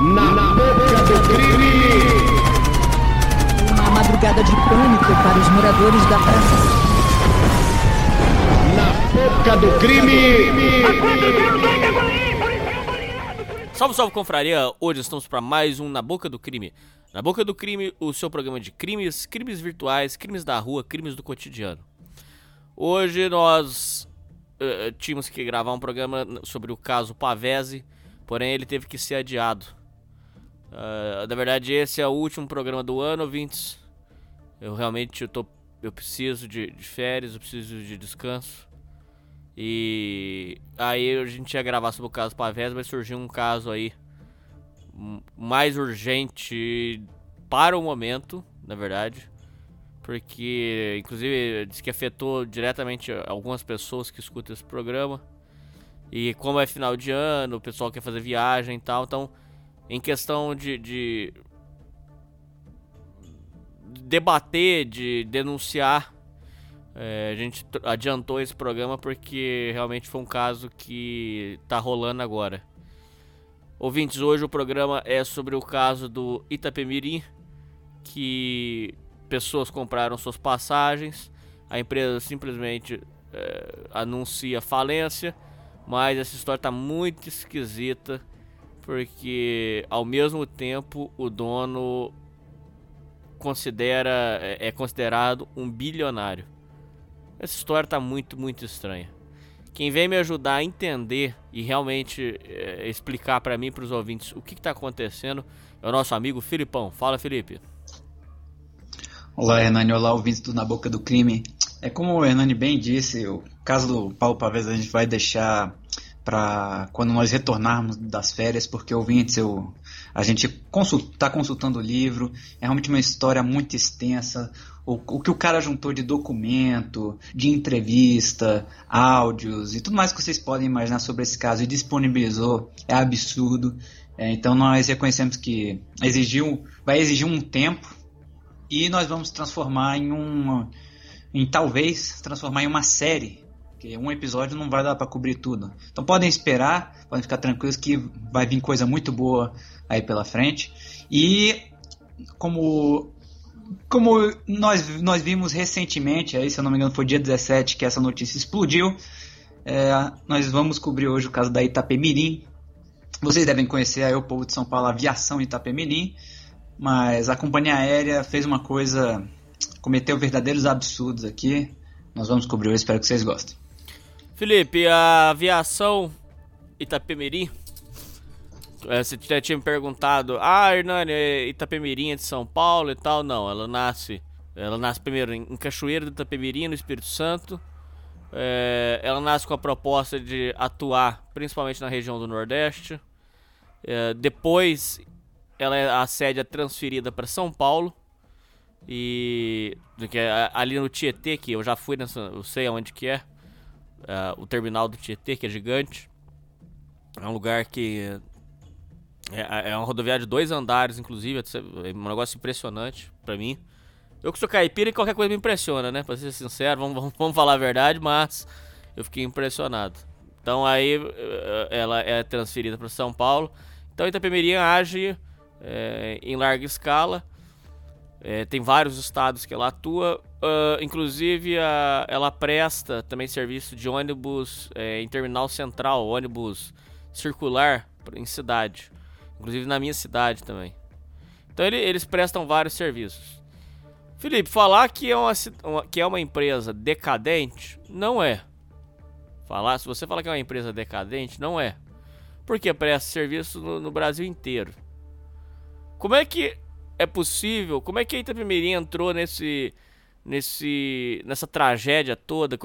Na boca do crime! Uma madrugada de pânico para os moradores da praça. Na boca do crime! Salve, salve, confraria! Hoje estamos para mais um Na Boca do Crime. Na Boca do Crime, o seu programa de crimes, crimes virtuais, crimes da rua, crimes do cotidiano. Hoje nós uh, tínhamos que gravar um programa sobre o caso Pavese, porém ele teve que ser adiado. Uh, na verdade, esse é o último programa do ano, ouvintes. Eu realmente eu tô, eu preciso de, de férias, eu preciso de descanso. E aí a gente ia gravar sobre o caso Pavés, mas surgiu um caso aí mais urgente para o momento, na verdade. Porque, inclusive, diz que afetou diretamente algumas pessoas que escutam esse programa. E como é final de ano, o pessoal quer fazer viagem e tal. Então, em questão de, de debater, de denunciar é, a gente adiantou esse programa porque realmente foi um caso que tá rolando agora. Ouvintes, hoje o programa é sobre o caso do Itapemirim, que pessoas compraram suas passagens, a empresa simplesmente é, anuncia falência, mas essa história tá muito esquisita porque ao mesmo tempo o dono considera é, é considerado um bilionário. Essa história tá muito, muito estranha. Quem vem me ajudar a entender e realmente é, explicar para mim para os ouvintes o que está acontecendo é o nosso amigo Filipão. Fala, Felipe. Olá, Hernani. Olá, ouvintes do Na Boca do Crime. É como o Hernani bem disse, o caso do Paulo Pavés a gente vai deixar para quando nós retornarmos das férias, porque ouvintes, eu, a gente está consult, tá consultando o livro, é realmente uma história muito extensa, o, o, que o cara juntou de documento, de entrevista, áudios e tudo mais que vocês podem imaginar sobre esse caso e disponibilizou é absurdo. É, então nós reconhecemos que exigiu, vai exigir um tempo e nós vamos transformar em um, em talvez transformar em uma série, porque um episódio não vai dar para cobrir tudo. Então podem esperar, podem ficar tranquilos que vai vir coisa muito boa aí pela frente. E como como nós, nós vimos recentemente, aí, se eu não me engano foi dia 17 que essa notícia explodiu, é, nós vamos cobrir hoje o caso da Itapemirim. Vocês devem conhecer aí o povo de São Paulo, a aviação Itapemirim, mas a companhia aérea fez uma coisa, cometeu verdadeiros absurdos aqui. Nós vamos cobrir hoje, espero que vocês gostem. Felipe, a aviação Itapemirim é, você já tinha me perguntado, ah, Hernani, é Itapemirim é de São Paulo e tal. Não, ela nasce. Ela nasce primeiro em Cachoeira do Itapemirim, no Espírito Santo. É, ela nasce com a proposta de atuar principalmente na região do Nordeste. É, depois, ela é, a sede é transferida para São Paulo. E que ali no Tietê, que eu já fui nessa, eu sei aonde que é, é o terminal do Tietê, que é gigante. É um lugar que é, é uma rodoviária de dois andares, inclusive. É um negócio impressionante pra mim. Eu que sou caipira e qualquer coisa me impressiona, né? Pra ser sincero, vamos, vamos, vamos falar a verdade, mas eu fiquei impressionado. Então aí eh, ela é transferida para São Paulo. Então Itapemirim age é, em larga escala. É, tem vários estados que ela atua. Uh, inclusive a, ela presta também serviço de ônibus é, em terminal central, ônibus circular em cidade. Inclusive na minha cidade também. Então ele, eles prestam vários serviços. Felipe, falar que é uma, uma, que é uma empresa decadente, não é. Falar, se você falar que é uma empresa decadente, não é. Porque presta serviço no, no Brasil inteiro. Como é que é possível? Como é que a Itapemirim entrou nesse nesse nessa tragédia toda?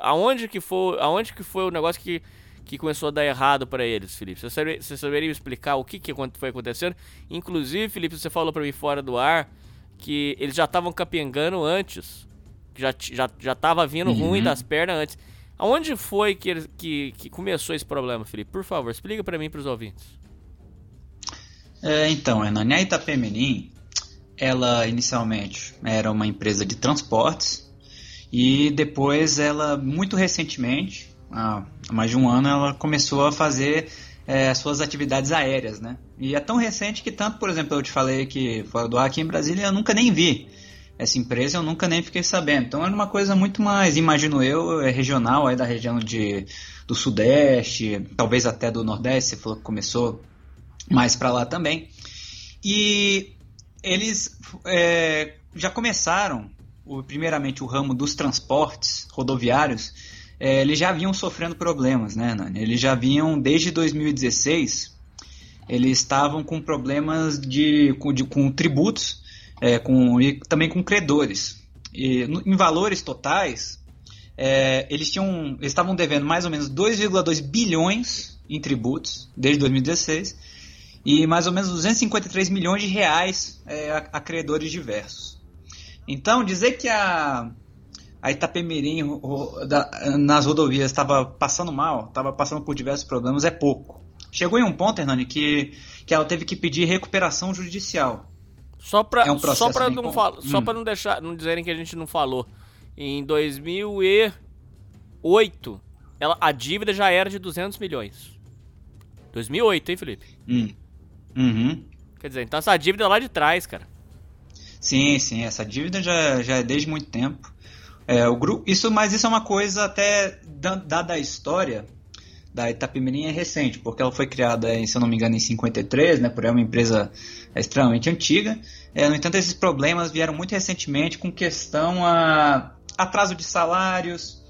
Aonde que foi, aonde que foi o negócio que que começou a dar errado para eles, Felipe? Você saberia, você saberia explicar o que, que foi acontecendo? Inclusive, Felipe, você falou para mim fora do ar que eles já estavam capengando antes. Já, já, já tava vindo uhum. ruim das pernas antes. Aonde foi que, eles, que, que começou esse problema, Felipe? Por favor, explica para mim e para os ouvintes. É, então, Hernani, a Itapemirim, ela inicialmente era uma empresa de transportes e depois ela, muito recentemente, há mais de um ano, ela começou a fazer é, suas atividades aéreas, né? E é tão recente que tanto, por exemplo, eu te falei que fora do ar aqui em Brasília eu nunca nem vi essa empresa, eu nunca nem fiquei sabendo. Então era uma coisa muito mais, imagino eu, é regional aí da região de, do Sudeste, talvez até do Nordeste, você falou que começou mais para lá também. E eles é, já começaram, o, primeiramente, o ramo dos transportes rodoviários, é, eles já vinham sofrendo problemas, né, Nani? Eles já vinham, desde 2016, eles estavam com problemas de, com, de, com tributos é, com, e também com credores. E, no, em valores totais, é, eles tinham, eles estavam devendo mais ou menos 2,2 bilhões em tributos desde 2016 e mais ou menos 253 milhões de reais é, a, a credores diversos. Então, dizer que a, a Itapemirim nas rodovias estava passando mal, estava passando por diversos problemas, é pouco. Chegou em um ponto, Hernani, que, que ela teve que pedir recuperação judicial. Só para é um só para não fal... hum. só para não deixar, não dizerem que a gente não falou. Em 2008, ela, a dívida já era de 200 milhões. 2008, hein, Felipe? Hum. Uhum. Quer dizer, então essa dívida é lá de trás, cara. Sim, sim, essa dívida já, já é desde muito tempo. É, o grupo, isso, mas isso é uma coisa até dada a história da Itapemirim é recente, porque ela foi criada, se eu não me engano, em 53, né, por uma empresa extremamente antiga. É, no entanto, esses problemas vieram muito recentemente com questão a atraso de salários,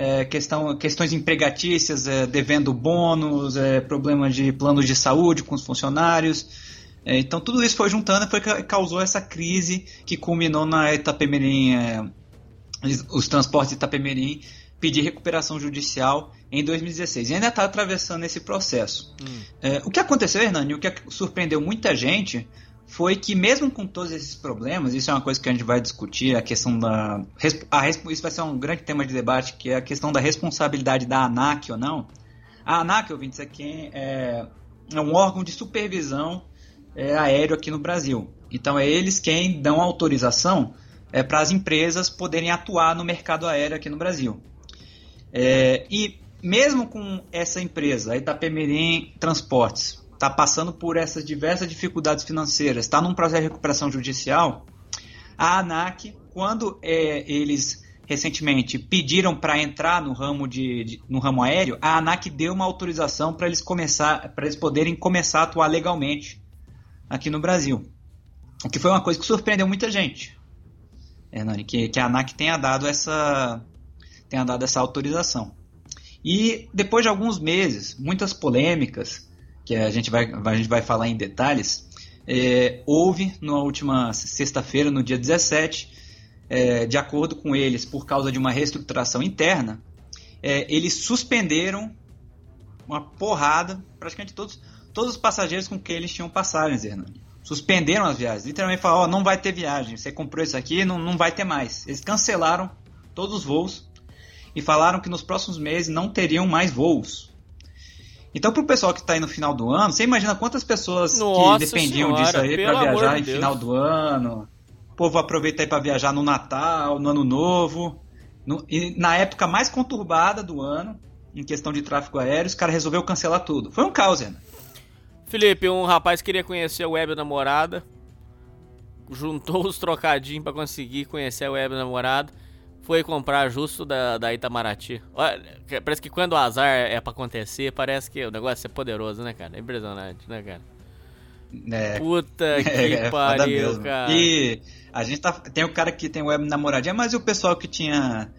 é, questão, questões empregatícias, é, devendo bônus, é, problemas de planos de saúde com os funcionários. É, então, tudo isso foi juntando e foi que causou essa crise que culminou na Itapemirim, é, os transportes de Itapemirim pedir recuperação judicial em 2016. E ainda está atravessando esse processo. Hum. É, o que aconteceu, Hernani, o que surpreendeu muita gente foi que mesmo com todos esses problemas, isso é uma coisa que a gente vai discutir, a questão da... A, isso vai ser um grande tema de debate, que é a questão da responsabilidade da ANAC ou não. A ANAC, ouvintes, é, quem é, é um órgão de supervisão é, aéreo aqui no Brasil. Então é eles quem dão autorização é, para as empresas poderem atuar no mercado aéreo aqui no Brasil. É, e mesmo com essa empresa, a Itapemirim Transportes, está passando por essas diversas dificuldades financeiras, está num processo de recuperação judicial, a ANAC, quando é, eles recentemente pediram para entrar no ramo de, de, no ramo aéreo, a ANAC deu uma autorização para eles começar, para eles poderem começar a atuar legalmente aqui no Brasil. O que foi uma coisa que surpreendeu muita gente. Hernani, que, que a ANAC tenha dado essa tenha dado essa autorização. E depois de alguns meses, muitas polêmicas, que a gente vai, a gente vai falar em detalhes, é, houve na última sexta-feira, no dia 17, é, de acordo com eles, por causa de uma reestruturação interna, é, eles suspenderam uma porrada, praticamente todos, todos os passageiros com quem eles tinham passagens, Hernani. Suspenderam as viagens. Literalmente falaram, oh, não vai ter viagem, você comprou isso aqui, não, não vai ter mais. Eles cancelaram todos os voos e falaram que nos próximos meses não teriam mais voos. Então, para o pessoal que está aí no final do ano, você imagina quantas pessoas Nossa que dependiam senhora, disso aí para viajar de em Deus. final do ano. O povo aproveita aí para viajar no Natal, no Ano Novo. No, e na época mais conturbada do ano, em questão de tráfego aéreo, os caras resolveu cancelar tudo. Foi um caos, né? Felipe, um rapaz queria conhecer a web namorada, juntou os trocadinhos para conseguir conhecer a web namorada foi comprar justo da, da Itamaraty. Olha, parece que quando o azar é pra acontecer, parece que o negócio é poderoso, né, cara? É impressionante, né, cara? É, Puta é, que é, pariu, cara. E a gente tá. Tem o cara que tem web namoradinha, mas e o pessoal que tinha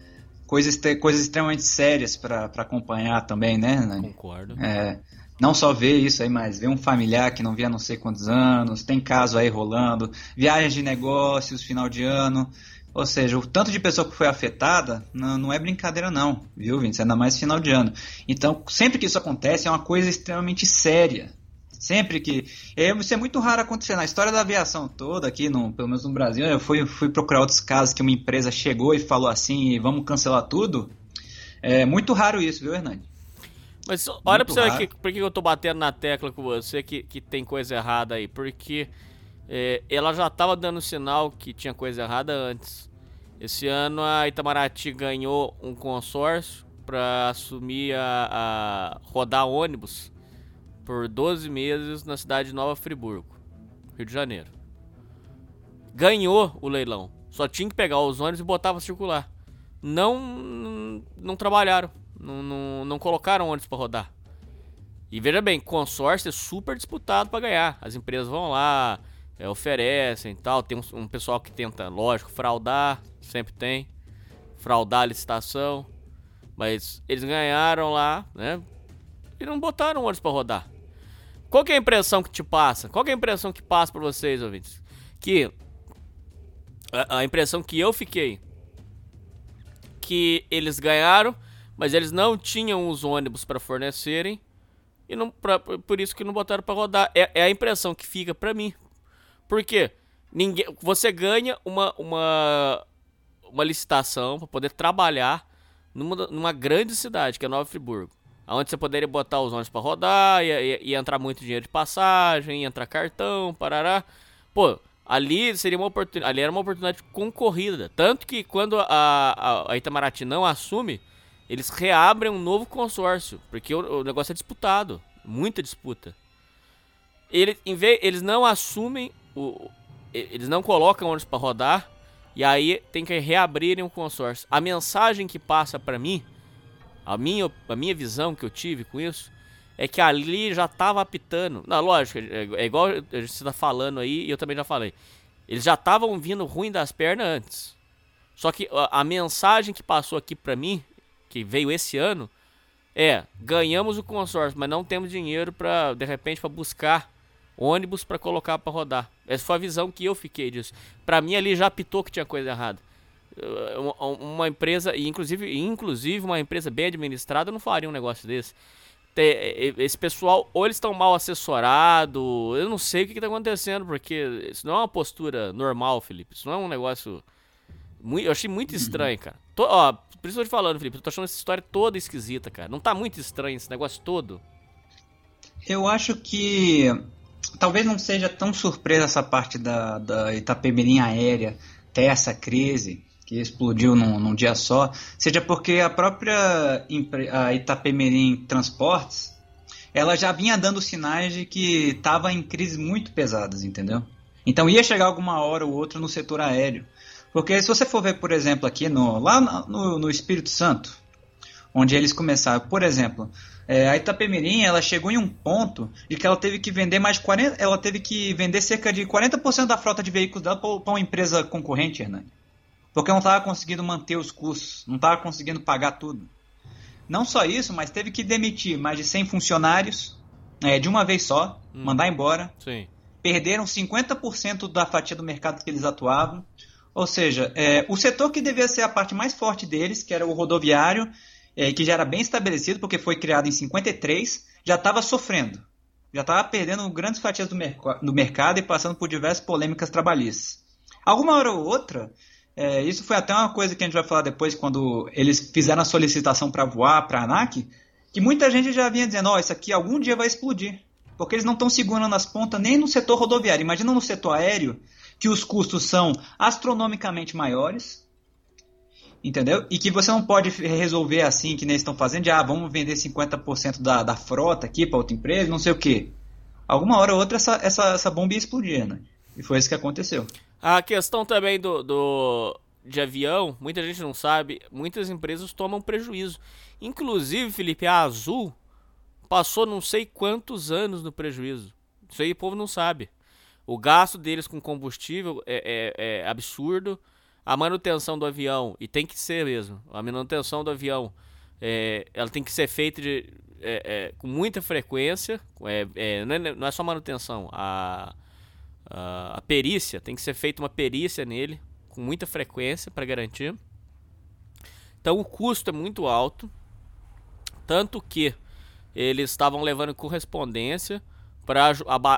coisas, coisas extremamente sérias para acompanhar também, né? Concordo. É, não só ver isso aí, mas ver um familiar que não via não sei quantos anos, tem caso aí rolando, viagens de negócios, final de ano. Ou seja, o tanto de pessoa que foi afetada não, não é brincadeira não, viu, Vince? Ainda mais final de ano. Então, sempre que isso acontece, é uma coisa extremamente séria. Sempre que... É, isso é muito raro acontecer. Na história da aviação toda, aqui, no, pelo menos no Brasil, eu fui, fui procurar outros casos que uma empresa chegou e falou assim, vamos cancelar tudo. É muito raro isso, viu, Hernani? Mas olha pra você ver por que eu tô batendo na tecla com você que, que tem coisa errada aí. Porque é, ela já estava dando sinal que tinha coisa errada antes. Esse ano a Itamaraty ganhou um consórcio para assumir a, a, rodar ônibus por 12 meses na cidade de Nova Friburgo, Rio de Janeiro. Ganhou o leilão. Só tinha que pegar os ônibus e botar pra circular. Não, não trabalharam. Não, não, não colocaram ônibus para rodar. E veja bem, consórcio é super disputado para ganhar. As empresas vão lá, é, oferecem tal. Tem um, um, pessoal que tenta, lógico, fraudar, sempre tem. Fraudar a licitação. Mas eles ganharam lá, né? E não botaram ônibus para rodar. Qual é a impressão que te passa? Qual é a impressão que passa para vocês, ouvintes? Que a, a impressão que eu fiquei que eles ganharam, mas eles não tinham os ônibus para fornecerem e não pra, por isso que não botaram para rodar. É, é, a impressão que fica para mim. Porque ninguém, você ganha uma uma uma licitação para poder trabalhar numa, numa grande cidade, que é Nova Friburgo. Onde você poderia botar os ônibus para rodar, ia, ia, ia, entrar muito dinheiro de passagem, ia entrar cartão, parará. Pô, ali seria uma oportunidade, ali era uma oportunidade concorrida. Tanto que quando a, a, a Itamaraty não assume, eles reabrem um novo consórcio, porque o, o negócio é disputado, muita disputa. Ele, em vez, eles não assumem, o, eles não colocam ônibus para rodar, e aí tem que reabrirem o consórcio. A mensagem que passa para mim, a minha, a minha visão que eu tive com isso, é que ali já tava apitando. Na lógico, é, é igual você tá falando aí e eu também já falei. Eles já estavam vindo ruim das pernas antes. Só que a, a mensagem que passou aqui para mim, que veio esse ano, é: ganhamos o consórcio, mas não temos dinheiro para de repente para buscar ônibus para colocar para rodar. Essa foi a visão que eu fiquei disso. Para mim ali já apitou que tinha coisa errada. Uma empresa, inclusive, inclusive uma empresa bem administrada não faria um negócio desse esse pessoal, ou eles estão mal assessorados, eu não sei o que, está acontecendo, porque isso não é uma postura normal, Felipe. Isso não é um negócio. Muito, eu achei muito estranho, cara. Tô, ó, por isso eu tô te falando, Felipe, eu tô achando essa história toda esquisita, cara. Não tá muito estranho esse negócio todo? Eu acho que talvez não seja tão surpresa essa parte da, da Itapemirim aérea ter essa crise, que explodiu num, num, dia só, seja porque a própria a Itapemirim Transportes ela já vinha dando sinais de que estava em crises muito pesadas, entendeu? Então ia chegar alguma hora ou outra no setor aéreo. Porque se você for ver, por exemplo, aqui no, lá no, no Espírito Santo, onde eles começaram, por exemplo, é, a Itapemirim ela chegou em um ponto de que ela teve que vender mais 40, ela teve que vender cerca de 40% da frota de veículos dela para uma empresa concorrente, Hernani. Porque não estava conseguindo manter os custos, não estava conseguindo pagar tudo. Não só isso, mas teve que demitir mais de 100 funcionários é, de uma vez só, hum. mandar embora. Sim. Perderam 50% da fatia do mercado que eles atuavam. Ou seja, é, o setor que devia ser a parte mais forte deles, que era o rodoviário, é, que já era bem estabelecido, porque foi criado em 53, já estava sofrendo. Já estava perdendo grandes fatias do, do mercado e passando por diversas polêmicas trabalhistas. Alguma hora ou outra, é, isso foi até uma coisa que a gente vai falar depois, quando eles fizeram a solicitação para voar para a ANAC, que muita gente já vinha dizendo, ó, oh, isso aqui algum dia vai explodir. Porque eles não estão segurando as pontas nem no setor rodoviário. Imagina no setor aéreo, que os custos são astronomicamente maiores, entendeu? E que você não pode resolver assim, que nem eles estão fazendo, de, ah, vamos vender 50% da, da frota aqui para outra empresa, não sei o quê. Alguma hora ou outra essa, essa, essa bomba ia explodir, né? E foi isso que aconteceu. A questão também do, do de avião, muita gente não sabe, muitas empresas tomam prejuízo. Inclusive, Felipe, a Azul passou não sei quantos anos no prejuízo. Isso aí o povo não sabe. O gasto deles com combustível é, é, é absurdo. A manutenção do avião, e tem que ser mesmo, a manutenção do avião, é, ela tem que ser feita de, é, é, com muita frequência. É, não, é, não é só manutenção, a Uh, a perícia, tem que ser feita uma perícia nele com muita frequência para garantir. Então o custo é muito alto, tanto que eles estavam levando correspondência para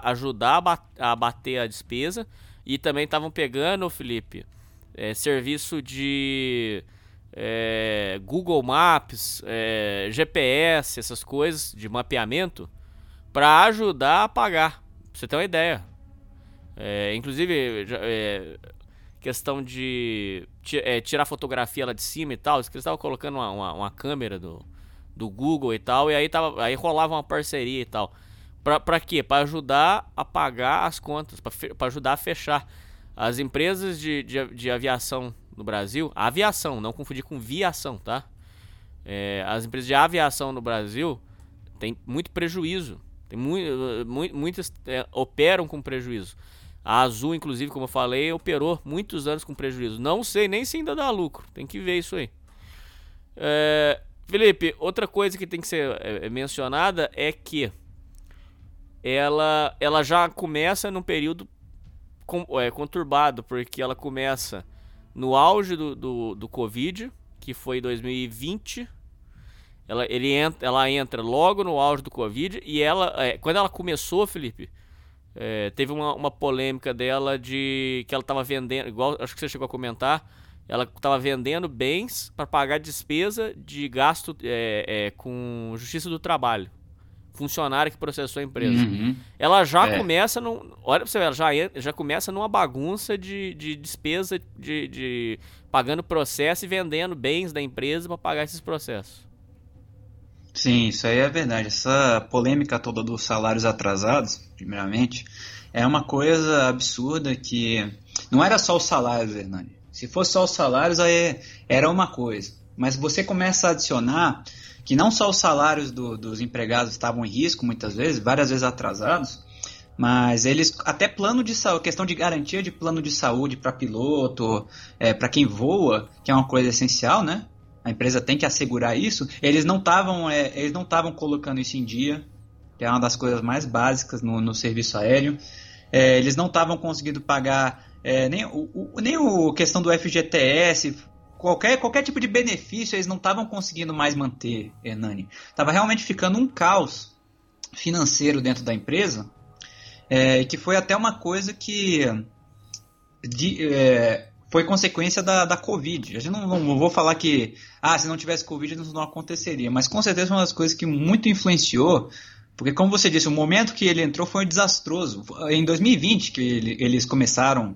ajudar a, bater a despesa e também estavam pegando, Felipe, é, serviço de é, Google Maps, é, GPS, essas coisas de mapeamento para ajudar a pagar. Pra você ter uma ideia. É, inclusive, é, questão de é, tirar fotografia lá de cima e tal. Eles estavam colocando uma, uma, uma, câmera do, do Google e tal. E aí, tava, aí rolava uma parceria e tal. Para quê? Para ajudar a pagar as contas, para ajudar a fechar. As empresas de, de, de, aviação no Brasil, aviação, não confundir com viação, tá? É, as empresas de aviação no Brasil têm muito prejuízo. Tem mu muitas é, operam com prejuízo. A Azul, inclusive, como eu falei, operou muitos anos com prejuízo. Não sei nem se ainda dá lucro. Tem que ver isso aí. É, Felipe, outra coisa que tem que ser é, é mencionada é que ela, ela já começa num período é, conturbado, porque ela começa no auge do, do, do Covid, que foi 2020. Ela, ele entra, ela entra logo no auge do Covid e ela, é, quando ela começou, Felipe, é, teve uma, uma polêmica dela de que ela estava vendendo, igual acho que você chegou a comentar, ela estava vendendo bens para pagar despesa de gasto é, é, com justiça do trabalho funcionário que processou a empresa. Uhum. Ela já é. começa no, olha pra você ver, ela já, já começa numa bagunça de, de despesa de, de pagando processo e vendendo bens da empresa para pagar esses processos. Sim, isso aí é verdade. Essa polêmica toda dos salários atrasados, primeiramente, é uma coisa absurda que não era só os salários, Hernani. Se fosse só os salários, aí era uma coisa. Mas você começa a adicionar que não só os salários do, dos empregados estavam em risco, muitas vezes, várias vezes atrasados, mas eles até plano de saúde, questão de garantia de plano de saúde para piloto, é, para quem voa, que é uma coisa essencial, né? A empresa tem que assegurar isso. Eles não estavam, é, eles não estavam colocando isso em dia, que é uma das coisas mais básicas no, no serviço aéreo. É, eles não estavam conseguindo pagar é, nem o, o, nem o questão do FGTS, qualquer, qualquer tipo de benefício eles não estavam conseguindo mais manter, Hernani. Estava realmente ficando um caos financeiro dentro da empresa, é, que foi até uma coisa que de, é, foi consequência da, da Covid. A gente não, não, vou falar que ah, se não tivesse Covid isso não aconteceria, mas com certeza foi uma das coisas que muito influenciou porque, como você disse, o momento que ele entrou foi desastroso. Em 2020, que ele, eles começaram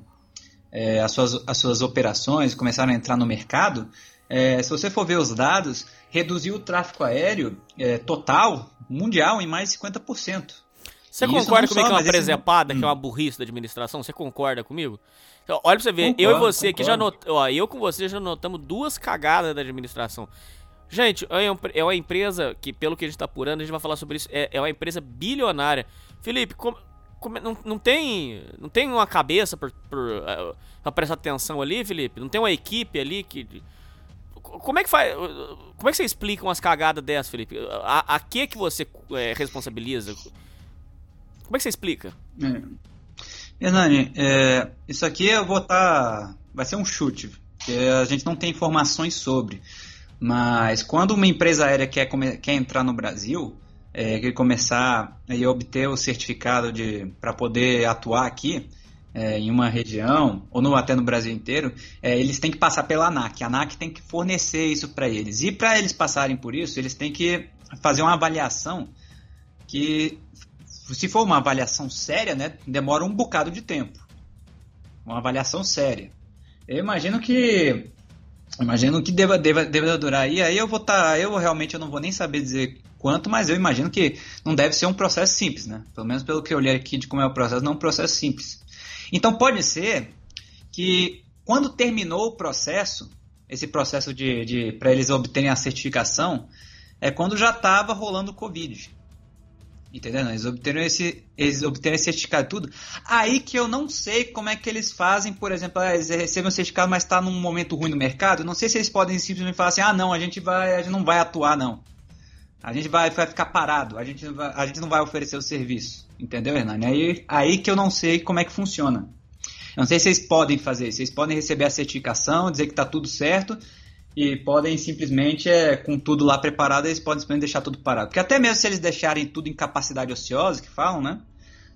é, as, suas, as suas operações, começaram a entrar no mercado, é, se você for ver os dados, reduziu o tráfego aéreo é, total, mundial, em mais de 50%. Você e concorda comigo só, que é uma presepada, esse... que é uma hum. burrice da administração? Você concorda comigo? Então, olha pra você ver, concordo, eu e você aqui já not... ó, eu com você já notamos duas cagadas da administração. Gente, é uma empresa que, pelo que a gente tá apurando, a gente vai falar sobre isso, é, é uma empresa bilionária. Felipe, como, não, não, tem, não tem uma cabeça por, por, uh, pra prestar atenção ali, Felipe? Não tem uma equipe ali que. Como é que faz. Como é que você explica umas cagadas dessas, Felipe? A, a que que você é, responsabiliza? Como é que você explica? É. Hernani, é, isso aqui eu vou estar. Tá, vai ser um chute, a gente não tem informações sobre. Mas quando uma empresa aérea quer, quer entrar no Brasil, é, que começar a obter o certificado para poder atuar aqui é, em uma região, ou no, até no Brasil inteiro, é, eles têm que passar pela ANAC. A ANAC tem que fornecer isso para eles. E para eles passarem por isso, eles têm que fazer uma avaliação que, se for uma avaliação séria, né, demora um bocado de tempo. Uma avaliação séria. Eu imagino que imagino que deva, deva, deva durar aí. Aí eu vou estar. Tá, eu realmente eu não vou nem saber dizer quanto, mas eu imagino que não deve ser um processo simples, né? Pelo menos pelo que eu olhei aqui de como é o processo, não é um processo simples. Então pode ser que quando terminou o processo, esse processo de, de para eles obterem a certificação, é quando já estava rolando o Covid. Entendeu? Eles obteram esse, eles obteram esse certificado e tudo. Aí que eu não sei como é que eles fazem, por exemplo, ah, eles recebem um certificado, mas está num momento ruim no mercado. Não sei se eles podem simplesmente falar assim, ah não, a gente vai, a gente não vai atuar não. A gente vai, vai ficar parado, a gente, vai, a gente não vai oferecer o serviço. Entendeu, Hernani? Aí, aí que eu não sei como é que funciona. Eu não sei se vocês podem fazer. Vocês podem receber a certificação, dizer que está tudo certo, e podem simplesmente, é, com tudo lá preparado, eles podem simplesmente deixar tudo parado. Porque até mesmo se eles deixarem tudo em capacidade ociosa, que falam, né?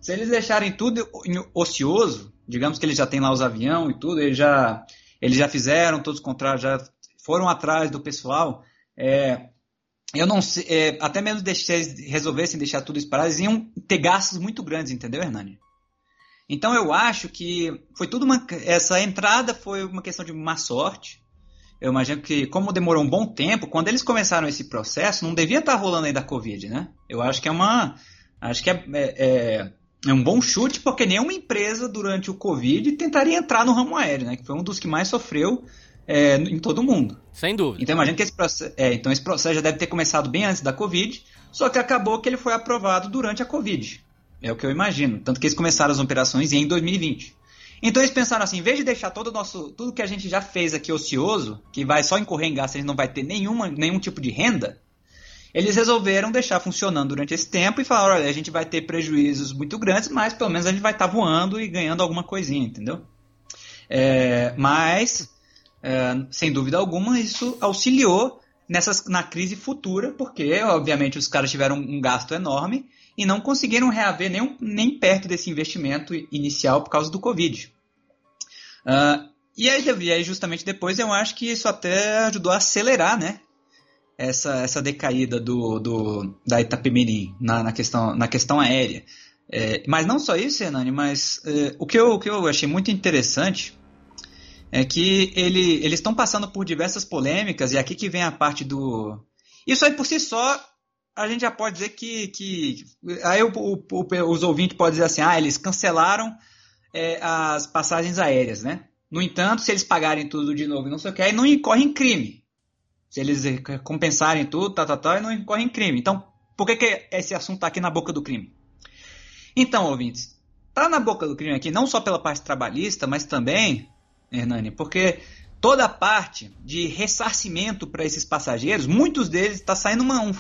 Se eles deixarem tudo ocioso, digamos que eles já têm lá os aviões e tudo, eles já, eles já fizeram todos os contratos, já foram atrás do pessoal, é, eu não sei, é, até mesmo eles resolvessem deixar tudo isso eles iam ter gastos muito grandes, entendeu, Hernani? Então eu acho que foi tudo uma. Essa entrada foi uma questão de má sorte. Eu imagino que, como demorou um bom tempo, quando eles começaram esse processo, não devia estar rolando ainda a Covid, né? Eu acho que é uma. Acho que é, é, é, é um bom chute, porque nenhuma empresa durante o Covid tentaria entrar no ramo aéreo, né? Que foi um dos que mais sofreu é, em todo o mundo. Sem dúvida. Então imagina que esse processo, é, então esse processo já deve ter começado bem antes da Covid, só que acabou que ele foi aprovado durante a Covid. É o que eu imagino. Tanto que eles começaram as operações em 2020. Então eles pensaram assim, em vez de deixar todo o nosso, tudo que a gente já fez aqui ocioso, que vai só incorrer em gasto, a gente não vai ter nenhuma, nenhum tipo de renda, eles resolveram deixar funcionando durante esse tempo e falaram, olha, a gente vai ter prejuízos muito grandes, mas pelo menos a gente vai estar tá voando e ganhando alguma coisinha, entendeu? É, mas, é, sem dúvida alguma, isso auxiliou nessas, na crise futura, porque, obviamente, os caras tiveram um gasto enorme e não conseguiram reaver nem, nem perto desse investimento inicial por causa do Covid. Uh, e, aí, e aí, justamente depois, eu acho que isso até ajudou a acelerar, né? Essa, essa decaída do, do, da Itapemirim na, na, questão, na questão aérea. É, mas não só isso, Hernani, mas é, o, que eu, o que eu achei muito interessante é que ele, eles estão passando por diversas polêmicas, e aqui que vem a parte do. Isso aí por si só a gente já pode dizer que. que aí o, o, os ouvintes podem dizer assim: ah, eles cancelaram é, as passagens aéreas, né? No entanto, se eles pagarem tudo de novo e não sei o que, aí não incorrem crime. Se eles compensarem tudo, tá, tá, tá, não incorrem crime. Então, por que, que esse assunto está aqui na boca do crime? Então, ouvintes, tá na boca do crime aqui não só pela parte trabalhista, mas também, Hernani, porque toda a parte de ressarcimento para esses passageiros, muitos deles está saindo uma, um,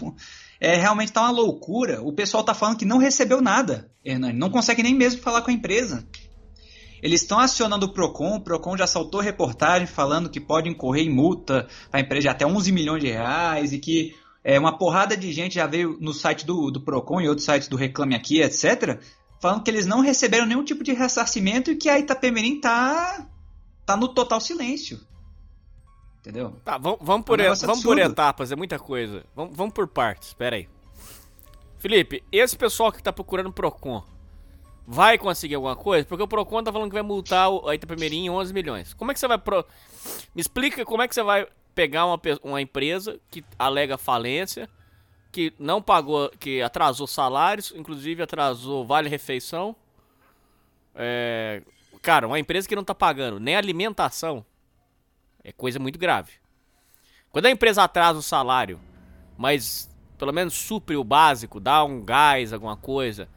é, realmente está uma loucura. O pessoal está falando que não recebeu nada, Hernani. Não consegue nem mesmo falar com a empresa. Eles estão acionando o Procon, o Procon já saltou reportagem falando que pode incorrer em multa para a empresa de até 11 milhões de reais e que é, uma porrada de gente já veio no site do, do Procon e outros sites do Reclame Aqui, etc., falando que eles não receberam nenhum tipo de ressarcimento e que a Itapemirim está tá no total silêncio. Entendeu? Tá, vamos, vamos, por, é um vamos por etapas, é muita coisa. Vamos, vamos por partes, espera aí. Felipe, esse pessoal que tá procurando Procon, vai conseguir alguma coisa? Porque o Procon tá falando que vai multar a Itapemirim em 11 milhões. Como é que você vai... Pro... Me explica como é que você vai pegar uma, uma empresa que alega falência, que não pagou, que atrasou salários, inclusive atrasou vale-refeição. É... Cara, uma empresa que não tá pagando nem alimentação é coisa muito grave. Quando a empresa atrasa o salário, mas pelo menos supre o básico, dá um gás, alguma coisa,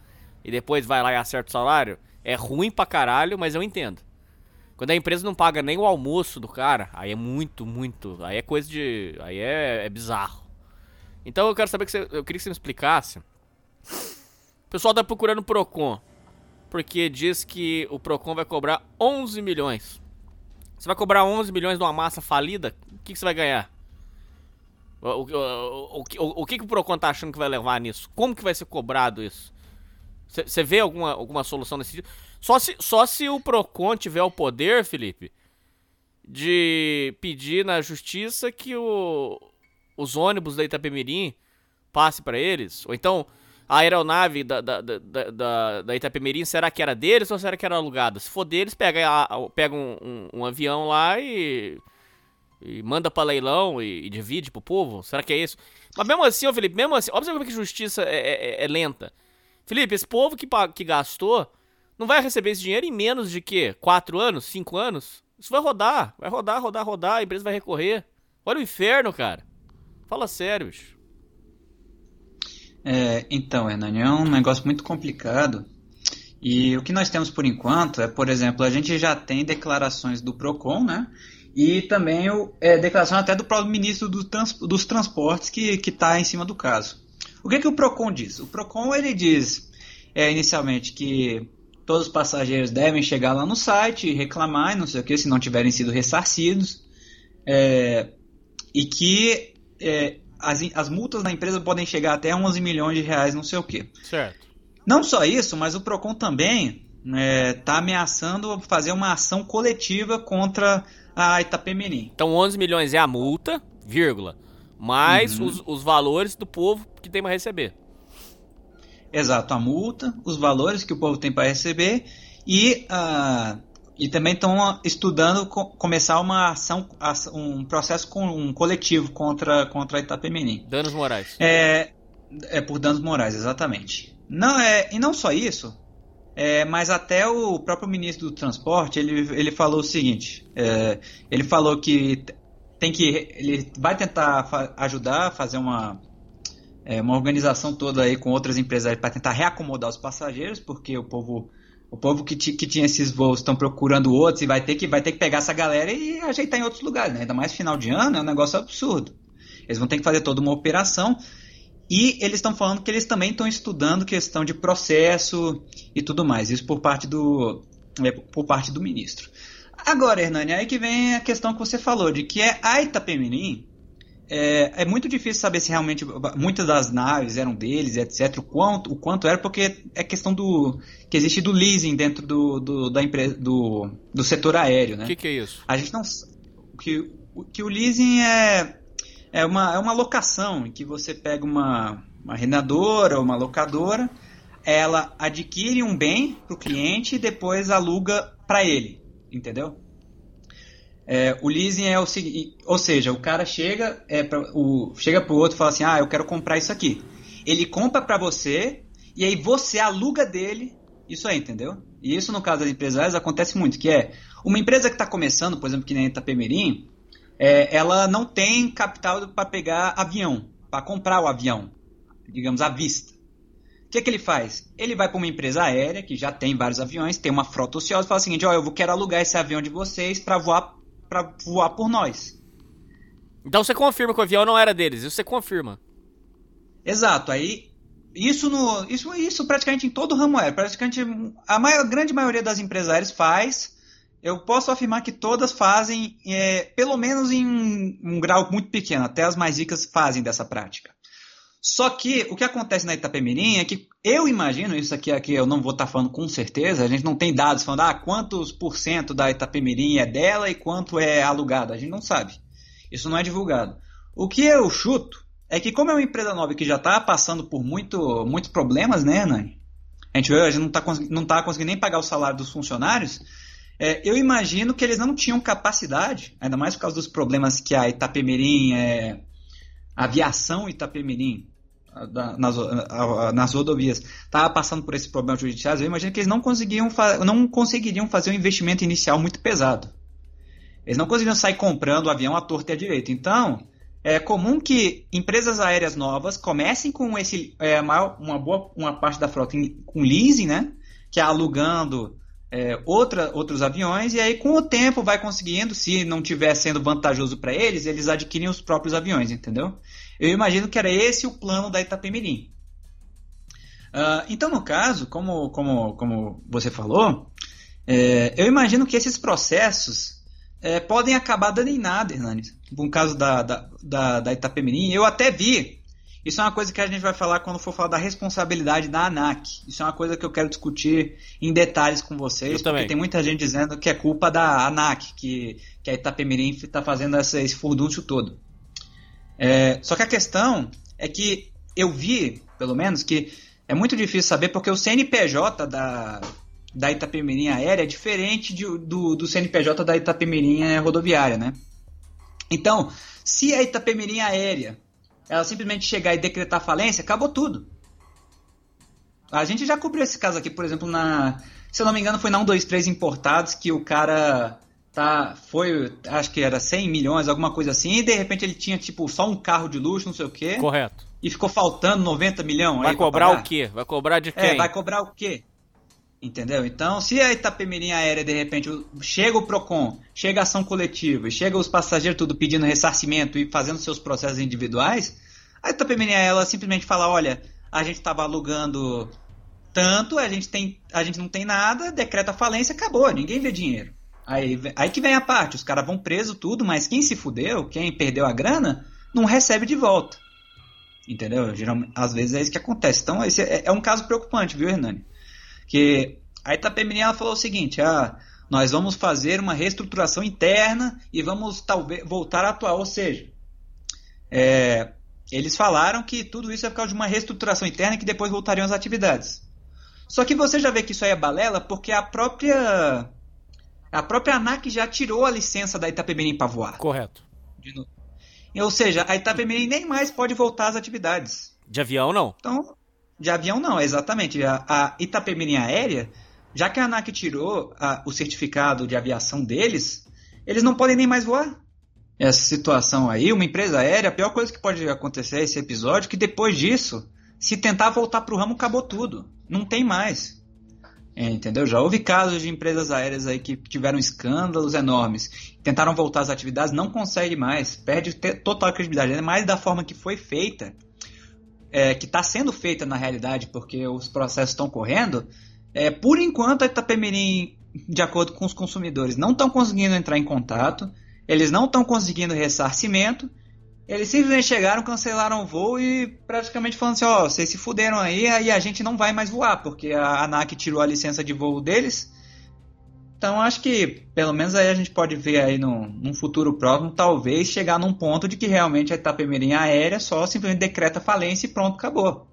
e depois vai lá e acerta o salário, é ruim pra caralho, mas eu entendo. Quando a empresa não paga nem o almoço do cara, aí é muito, muito. Aí é coisa de. Aí é, é bizarro. Então eu quero saber que você. Eu queria que você me explicasse. O pessoal tá procurando o Procon. Porque diz que o Procon vai cobrar 11 milhões você vai cobrar 11 milhões de uma massa falida? O que, que você vai ganhar? O, o, o, o, o que, que o Procon tá achando que vai levar nisso? Como que vai ser cobrado isso? Você vê alguma, alguma solução nesse sentido? Só se, só se o Procon tiver o poder, Felipe, de pedir na justiça que o, os ônibus da Itapemirim passe para eles. Ou então a aeronave da, da, da, da, da Itapemirim, será que era deles ou será que era alugada? Se for deles, pega, pega um, um, um avião lá e, e manda para leilão e, e, divide pro povo. Será que é isso? Mas mesmo assim, ô Felipe, mesmo assim, observa como é que justiça é, é, é, é, lenta. Felipe, esse povo que, que gastou não vai receber esse dinheiro em menos de quê? Quatro anos? Cinco anos? Isso vai rodar, vai rodar, rodar, rodar, a empresa vai recorrer. Olha o inferno, cara. Fala sério, bicho. É, então, Hernani, é um negócio muito complicado. E o que nós temos por enquanto é, por exemplo, a gente já tem declarações do PROCON, né? E também o, é, declaração até do próprio ministro do trans, dos transportes que está em cima do caso. O que, que o PROCON diz? O PROCON ele diz é, inicialmente que todos os passageiros devem chegar lá no site e reclamar, não sei o que, se não tiverem sido ressarcidos. É, e que é, as, as multas da empresa podem chegar até 11 milhões de reais, não sei o quê. Certo. Não só isso, mas o Procon também está né, tá ameaçando fazer uma ação coletiva contra a Itapemirim. Então 11 milhões é a multa, vírgula, mais uhum. os, os valores do povo que tem para receber. Exato, a multa, os valores que o povo tem para receber e uh, e também estão estudando começar uma ação, um processo com, um coletivo contra, contra Itapemirim. Danos morais. É, é por danos morais, exatamente. Não, é, e não só isso, é, mas até o próprio ministro do transporte, ele, ele falou o seguinte, é, ele falou que tem que, ele vai tentar fa ajudar a fazer uma, é, uma organização toda aí com outras empresas para tentar reacomodar os passageiros, porque o povo o povo que, que tinha esses voos estão procurando outros e vai ter, que, vai ter que pegar essa galera e ajeitar em outros lugares, né? Ainda mais final de ano, é um negócio absurdo. Eles vão ter que fazer toda uma operação e eles estão falando que eles também estão estudando questão de processo e tudo mais. Isso por parte do, é, por parte do ministro. Agora, Hernani, aí que vem a questão que você falou, de que é a Itapemirim é, é, muito difícil saber se realmente muitas das naves eram deles, etc. O quanto, o quanto era, porque é questão do que existe do leasing dentro do, do da empresa do, do setor aéreo, né? O que, que, é isso? A gente não que o que o leasing é é uma é uma locação em que você pega uma uma renadora ou uma locadora, ela adquire um bem para o cliente e depois aluga para ele, entendeu? É, o leasing é o seguinte, ou seja, o cara chega é pra, o, chega pro outro e fala assim, ah, eu quero comprar isso aqui. Ele compra para você e aí você aluga dele isso aí, entendeu? E isso no caso das empresas acontece muito, que é uma empresa que está começando, por exemplo, que nem a Itapemirim, é, ela não tem capital para pegar avião, para comprar o avião, digamos, à vista. O que, é que ele faz? Ele vai para uma empresa aérea que já tem vários aviões, tem uma frota ociosa e fala o seguinte: ó, oh, eu quero alugar esse avião de vocês para voar para voar por nós. Então você confirma que o avião não era deles, isso você confirma. Exato, aí isso no isso isso praticamente em todo o ramo aéreo, praticamente a maior, grande maioria das empresas aéreas faz. Eu posso afirmar que todas fazem, é, pelo menos em um, um grau muito pequeno, até as mais ricas fazem dessa prática. Só que o que acontece na Itapemirim é que eu imagino, isso aqui, aqui eu não vou estar tá falando com certeza, a gente não tem dados falando ah, quantos por cento da Itapemirim é dela e quanto é alugado, a gente não sabe. Isso não é divulgado. O que eu chuto é que como é uma empresa nova que já está passando por muito, muitos problemas, né, Nani? A gente, a gente não está tá conseguindo nem pagar o salário dos funcionários, é, eu imagino que eles não tinham capacidade, ainda mais por causa dos problemas que a Itapemirim, é, a aviação Itapemirim nas, nas rodovias estava passando por esse problema judiciais, eu imagino que eles não conseguiam não conseguiriam fazer um investimento inicial muito pesado. Eles não conseguiriam sair comprando o avião à torta e à direita. Então, é comum que empresas aéreas novas comecem com esse é, uma boa uma parte da frota com leasing, né? Que é alugando é, outra, outros aviões, e aí com o tempo vai conseguindo, se não estiver sendo vantajoso para eles, eles adquirem os próprios aviões, entendeu? Eu imagino que era esse o plano da Itapemirim. Uh, então, no caso, como, como, como você falou, é, eu imagino que esses processos é, podem acabar dando em nada, Hernani. No caso da, da, da, da Itapemirim, eu até vi. Isso é uma coisa que a gente vai falar quando for falar da responsabilidade da ANAC. Isso é uma coisa que eu quero discutir em detalhes com vocês, porque tem muita gente dizendo que é culpa da ANAC, que, que a Itapemirim está fazendo essa, esse furdúncio todo. É, só que a questão é que eu vi, pelo menos, que é muito difícil saber porque o CNPJ da, da Itapemirim Aérea é diferente de, do, do CNPJ da Itapemirim Rodoviária, né? Então, se a Itapemirim Aérea ela simplesmente chegar e decretar falência, acabou tudo. A gente já cobriu esse caso aqui, por exemplo, na. Se eu não me engano, foi na 1, 2, 3 Importados que o cara tá, foi, acho que era 100 milhões, alguma coisa assim, e de repente ele tinha, tipo, só um carro de luxo, não sei o quê. Correto. E ficou faltando 90 milhões. Vai cobrar o quê? Vai cobrar de quem? É, vai cobrar o quê? Entendeu? Então, se a Itapemirim Aérea, de repente, chega o PROCON, chega a ação coletiva, chega os passageiros tudo pedindo ressarcimento e fazendo seus processos individuais, a Itapemirim ela simplesmente fala, olha, a gente estava alugando tanto, a gente, tem, a gente não tem nada, decreta falência, acabou, ninguém vê dinheiro. Aí, aí que vem a parte, os caras vão preso tudo, mas quem se fudeu, quem perdeu a grana, não recebe de volta. Entendeu? Geralmente, às vezes é isso que acontece. Então, esse é, é um caso preocupante, viu, Hernani? Que a Itapemirim ela falou o seguinte: ah, nós vamos fazer uma reestruturação interna e vamos talvez voltar a atuar. Ou seja, é, eles falaram que tudo isso é por causa de uma reestruturação interna e que depois voltariam às atividades. Só que você já vê que isso aí é balela porque a própria a própria ANAC já tirou a licença da Itapemirim para voar. Correto. Ou seja, a Itapemirim nem mais pode voltar às atividades. De avião, não? Então, De avião não, exatamente. A, a Itapemirim Aérea, já que a ANAC tirou a, o certificado de aviação deles, eles não podem nem mais voar. Essa situação aí, uma empresa aérea, a pior coisa que pode acontecer esse episódio, é que depois disso, se tentar voltar para o ramo, acabou tudo. Não tem mais. É, entendeu? Já houve casos de empresas aéreas aí que tiveram escândalos enormes, tentaram voltar às atividades, não consegue mais, perde total credibilidade, ainda mais da forma que foi feita, é, que está sendo feita na realidade, porque os processos estão correndo. É, por enquanto, a Itapemirim, de acordo com os consumidores, não estão conseguindo entrar em contato, eles não estão conseguindo ressarcimento, eles simplesmente chegaram, cancelaram o voo e praticamente falando assim, ó, vocês se fuderam aí, aí a gente não vai mais voar, porque a ANAC tirou a licença de voo deles. Então acho que pelo menos aí a gente pode ver aí no, num futuro próximo, talvez chegar num ponto de que realmente a Itapemirim aérea só simplesmente decreta falência e pronto, acabou.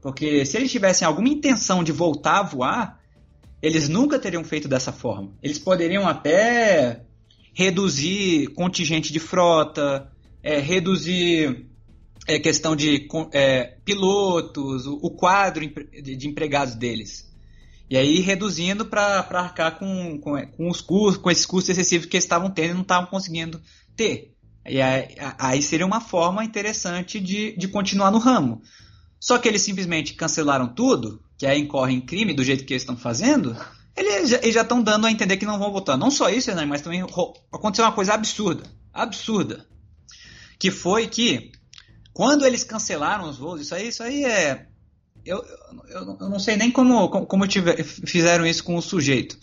Porque se eles tivessem alguma intenção de voltar a voar, eles nunca teriam feito dessa forma. Eles poderiam até reduzir contingente de frota, é, reduzir é, questão de é, pilotos, o, o quadro de empregados deles. E aí reduzindo para arcar com, com, com, os custos, com esses custos excessivos que eles estavam tendo e não estavam conseguindo ter. E aí, aí, seria uma forma interessante de, de continuar no ramo. Só que eles simplesmente cancelaram tudo, que aí incorre em crime do jeito que eles estão fazendo, eles já estão dando a entender que não vão votar. Não só isso, mas também aconteceu uma coisa absurda. Absurda que foi que quando eles cancelaram os voos, isso aí, isso aí é. Eu, eu, eu não sei nem como, como tiver, fizeram isso com o sujeito.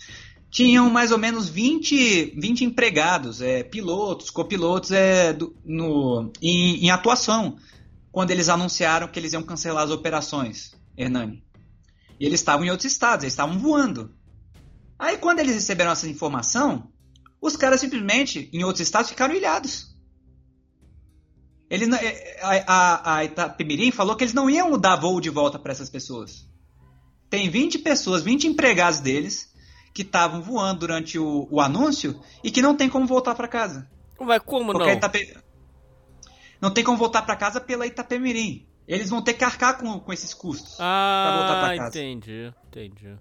Tinham mais ou menos 20, 20 empregados, é, pilotos, copilotos é, do, no, em, em atuação, quando eles anunciaram que eles iam cancelar as operações, Hernani. E eles estavam em outros estados, eles estavam voando. Aí quando eles receberam essa informação, os caras simplesmente, em outros estados, ficaram ilhados. Ele, é, a, a, a Itapemirim falou que eles não iam dar voo de volta para essas pessoas. Tem 20 pessoas, 20 empregados deles, que estavam voando durante o, o, anúncio e que não tem como voltar para casa. Mas como Porque não? Itape... Não tem como voltar para casa pela Itapemirim. Eles vão ter que arcar com, com esses custos ah, pra voltar pra casa. entendi, entendi.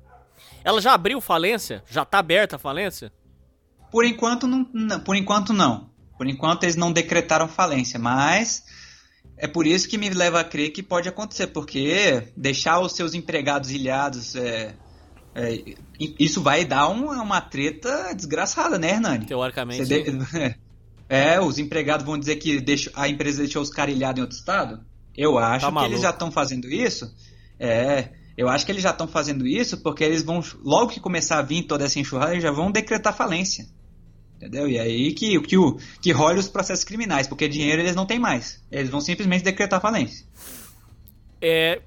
Ela já abriu falência? Já tá aberta a falência? Por enquanto não, não por enquanto não. Por enquanto eles não decretaram falência, mas é por isso que me leva a crer que pode acontecer, porque deixar os seus empregados ilhados é, é, isso vai dar uma, uma treta desgraçada, né, Hernani? Teoricamente. De... É, os empregados vão dizer que deixa, a empresa deixou os caras ilhados em outro estado? Eu acho tá que eles já estão fazendo isso. É, eu acho que eles já estão fazendo isso porque eles vão, logo que começar a vir toda essa enxurrada, eles já vão decretar falência. Entendeu? E aí que, que, que role os processos criminais, porque dinheiro eles não têm mais. Eles vão simplesmente decretar falência. É,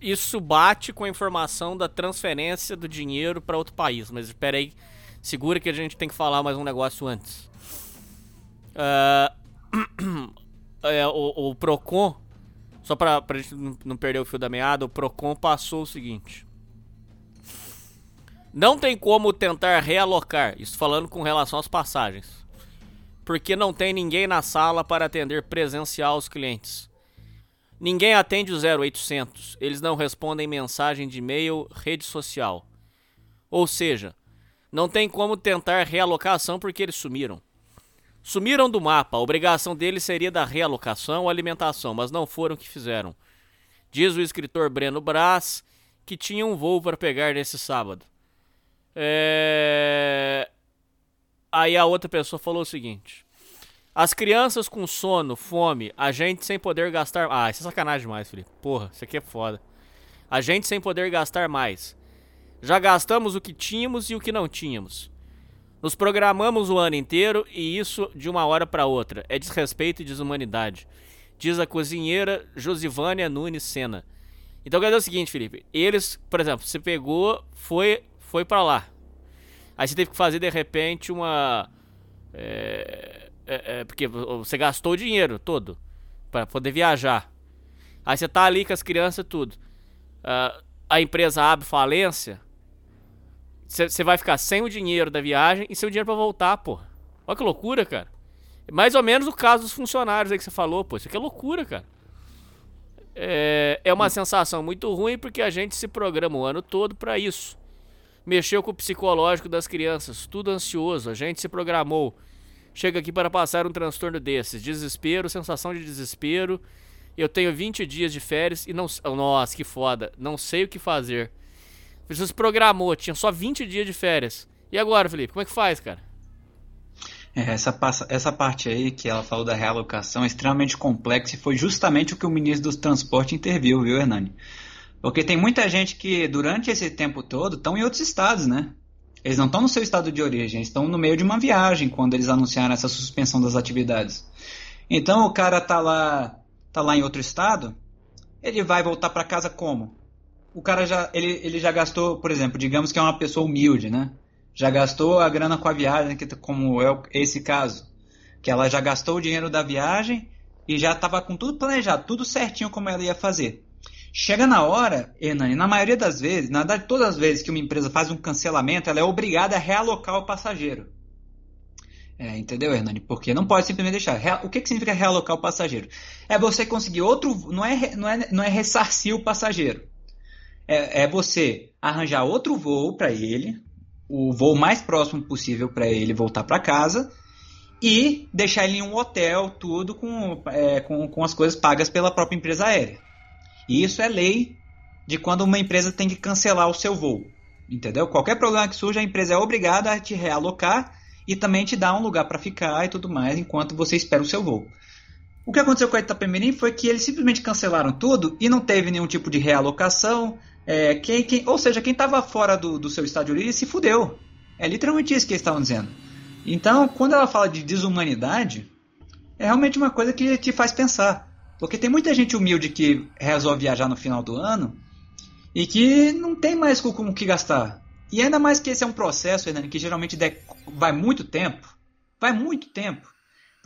isso bate com a informação da transferência do dinheiro para outro país. Mas espera aí, segura que a gente tem que falar mais um negócio antes. Uh, é, o, o, Procon, só para a gente não perder o fio da meada, o Procon passou o seguinte. Não tem como tentar realocar, isso falando com relação às passagens, porque não tem ninguém na sala para atender presencial os clientes. Ninguém atende o 0800, eles não respondem mensagem de e-mail, rede social. Ou seja, não tem como tentar realocação porque eles sumiram. Sumiram do mapa, a obrigação deles seria da realocação ou alimentação, mas não foram que fizeram. Diz o escritor Breno Brás que tinha um voo para pegar nesse sábado. É... Aí a outra pessoa falou o seguinte: As crianças com sono, fome, a gente sem poder gastar. Ah, isso é sacanagem demais, Felipe. Porra, isso aqui é foda. A gente sem poder gastar mais. Já gastamos o que tínhamos e o que não tínhamos. Nos programamos o ano inteiro e isso de uma hora para outra. É desrespeito e desumanidade. Diz a cozinheira Josivânia Nunes Sena. Então quer dizer o seguinte, Felipe. Eles, por exemplo, você pegou, foi foi para lá. Aí você teve que fazer de repente uma. É, é, é, porque você gastou o dinheiro todo para poder viajar. Aí você tá ali com as crianças tudo. Uh, a empresa abre falência. Você vai ficar sem o dinheiro da viagem e sem o dinheiro para voltar, pô. Olha que loucura, cara. Mais ou menos o caso dos funcionários aí que você falou, pô. Isso aqui é loucura, cara. É, é uma sensação muito ruim porque a gente se programa o ano todo para isso. Mexeu com o psicológico das crianças, tudo ansioso, a gente se programou. Chega aqui para passar um transtorno desses, desespero, sensação de desespero. Eu tenho 20 dias de férias e não. Nossa, que foda, não sei o que fazer. Você se programou, tinha só 20 dias de férias. E agora, Felipe, como é que faz, cara? É, essa, essa parte aí que ela falou da realocação é extremamente complexa e foi justamente o que o ministro dos Transportes interviu, viu, Hernani? Porque tem muita gente que durante esse tempo todo estão em outros estados, né? Eles não estão no seu estado de origem, estão no meio de uma viagem quando eles anunciaram essa suspensão das atividades. Então o cara tá lá, tá lá em outro estado, ele vai voltar para casa como? O cara já ele, ele já gastou, por exemplo, digamos que é uma pessoa humilde, né? já gastou a grana com a viagem, como é esse caso, que ela já gastou o dinheiro da viagem e já estava com tudo planejado, tudo certinho como ela ia fazer. Chega na hora, Hernani, na maioria das vezes, na verdade todas as vezes que uma empresa faz um cancelamento, ela é obrigada a realocar o passageiro. É, entendeu, Hernani? Porque não pode simplesmente deixar. O que, que significa realocar o passageiro? É você conseguir outro. Não é, não é, não é ressarcir o passageiro. É, é você arranjar outro voo para ele, o voo mais próximo possível para ele voltar para casa e deixar ele em um hotel, tudo com, é, com, com as coisas pagas pela própria empresa aérea. E isso é lei de quando uma empresa tem que cancelar o seu voo. Entendeu? Qualquer problema que surja, a empresa é obrigada a te realocar e também te dar um lugar para ficar e tudo mais enquanto você espera o seu voo. O que aconteceu com a Itapemirim foi que eles simplesmente cancelaram tudo e não teve nenhum tipo de realocação, é, quem, quem, ou seja, quem estava fora do, do seu estádio livre se fudeu. É literalmente isso que eles estavam dizendo. Então, quando ela fala de desumanidade, é realmente uma coisa que te faz pensar. Porque tem muita gente humilde que resolve viajar no final do ano e que não tem mais com o que gastar. E ainda mais que esse é um processo, Hernani, que geralmente vai muito tempo. Vai muito tempo